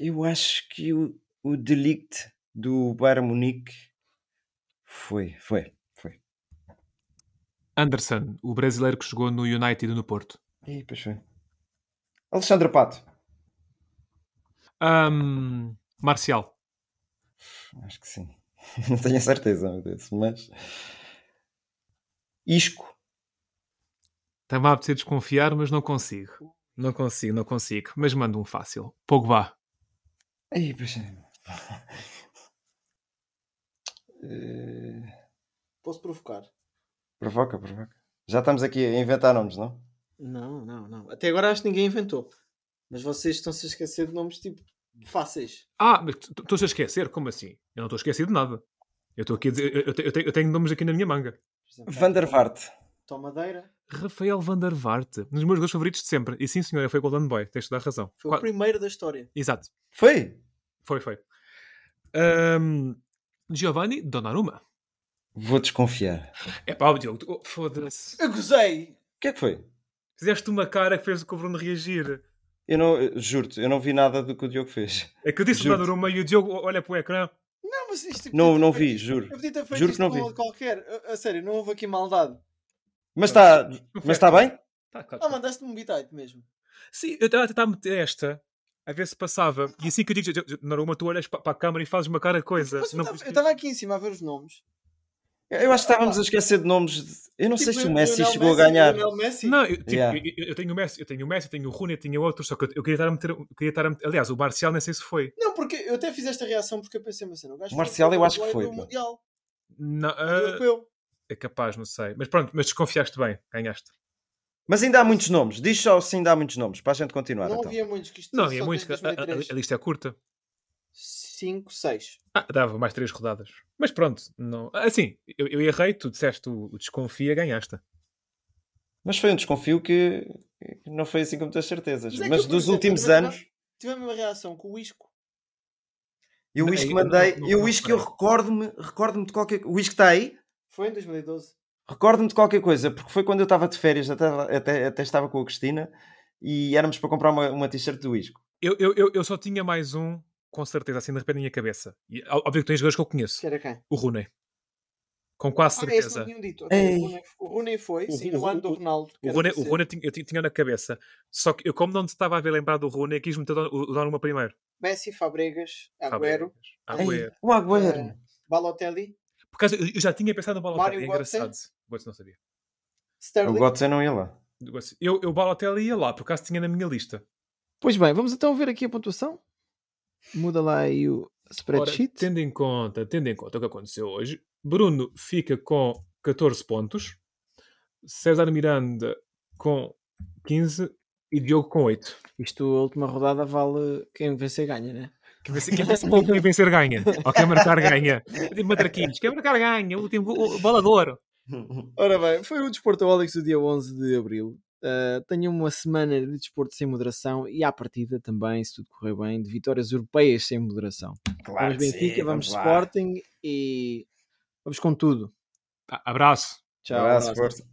Eu acho que o, o Delict do Bayern Munique foi, foi, foi. Anderson, o brasileiro que jogou no United e no Porto. Ih, pois foi. Alexandre Pato. Ahm, Marcial. Acho que sim. Não tenho a certeza, Deus, mas. Isco. Estava a desconfiar, mas não consigo. Não consigo, não consigo. Mas mando um fácil. Pogba. Ih, pois é. Eh, Posso provocar? Provoca, provoca. Já estamos aqui a inventar nomes, não? Não, não, não. Até agora acho que ninguém inventou. Mas vocês estão-se a esquecer de nomes tipo fáceis. Ah, mas tu- tu estou a esquecer? Como assim? Eu não estou a esquecer de nada. Eu estou aqui a dizer. Eu, eu eu tenho, eu tenho nomes aqui na minha manga. Por Tomadeira. Rafael van der Vaart. Um dos meus dois favoritos de sempre. E sim, senhora, foi Golden Boy. Tens de dar razão. Foi Qua- o primeiro da história. Exato. Foi? Foi, foi. Ahm, Giovanni Donnarumma. Vou desconfiar. É pá, o Diogo, oh, foda-se. Eu gozei! O que é que foi? Fizeste uma cara que fez o Bruno reagir. Eu não, eu juro-te, eu não vi nada do que o Diogo fez. É que eu disse Juro-te. Donnarumma e o Diogo olha para o ecrã. Não, mas isto Não, ter não feito vi, juro. Eu podia ter feito Juro isto que não vi. qualquer. A, a sério, não houve aqui maldade. Mas está mas está aqui. bem? Tá, claro. Ah, mandaste-me um bitite mesmo. Sim, eu estava a tentar meter esta, a ver se passava. E assim que eu digo, Naruma, tu olhas pa- para a câmara e fazes uma cara de coisa. Mas eu Não- eu estava aqui em cima a ver os nomes. Eu acho que estávamos a esquecer de nomes. de- Eu não sei Tipo, se o Messi chegou a Messi, ganhar. Lionel Messi. Não, eu, tipo, Yeah. eu, eu- tenho o Messi, eu tenho o Messi, eu tenho o Rooney, eu tinha outros, só que eu, eu queria estar a meter, eu queria estar a meter- aliás, o Marcial nem sei se foi. Não, porque eu até fiz esta reação porque eu pensei assim, o gajo O Marcial foi eu acho que foi. Mundial, Não, ah, europeu. É capaz, não sei. Mas pronto, mas desconfiaste bem, ganhaste. Mas ainda há muitos nomes. Diz só se ainda há muitos nomes, para a gente continuar. Não então. havia muitos que isto Não, só é muito, desde a, a- 2003. a lista é curta. 5, 6. Ah, dava mais três rodadas. Mas pronto, não. Assim, eu, eu errei, tu disseste o, o desconfia, ganhaste. Mas foi um desconfio que não foi assim com muitas certezas. Mas é Mas dos últimos anos, Tive a mesma reação com o Isco. eu isto eu não- mandei. não- Eu isto que eu recordo-me recordo de qualquer O Isco está aí? Foi em 2012. Recordo-me de qualquer coisa, porque foi quando eu estava de férias, até, até, até estava com a Cristina e éramos para comprar uma, uma t-shirt do Isco. Eu, eu, eu, eu só tinha mais um, com certeza, assim de repente na minha cabeça. E, óbvio que tem jogadores que eu conheço. Que era quem? O Rooney. Com quase Ah, esse não certeza. dito. Ei. O Rooney- foi, O- sim, o- no ano do o- Ronaldo. que O Rooney, o. Rooney eu tinha, tinha na cabeça. Só que eu, como não estava a ver lembrar do Rooney, quis meter o o Donnarumma primeiro. Messi, Fabregas, Agüero, Fabregas. Agüero. Ei, o Agüero. eh, Balotelli, Por causa, eu já tinha pensado no Balotelli. Mário É engraçado. Götze não sabia. o Sterling. Götze não ia lá. Eu, eu Balotelli ia lá, por acaso tinha na minha lista. Pois bem, vamos então ver aqui a pontuação. Muda lá aí o Ora, spreadsheet. tendo em conta, tendo em conta o que aconteceu hoje, Bruno fica com 14 pontos, César Miranda com 15 e Diogo com 8. Isto, a última rodada, vale quem vencer ganha, né? Quem vencer, quem vencer, quem vencer ganha. Ou quem marcar ganha. Digo matraquinhos. Quem marcar ganha. O último o, o balador. Ora bem, foi o Desportoholics do dia 11 de Abril. Uh, tenho uma semana de desporto sem moderação e à partida também, se tudo correr bem, de vitórias europeias sem moderação. Claro vamos Benfica, sim, vamos lá. Sporting e vamos com tudo. Abraço. Tchau. Abraço, abraço.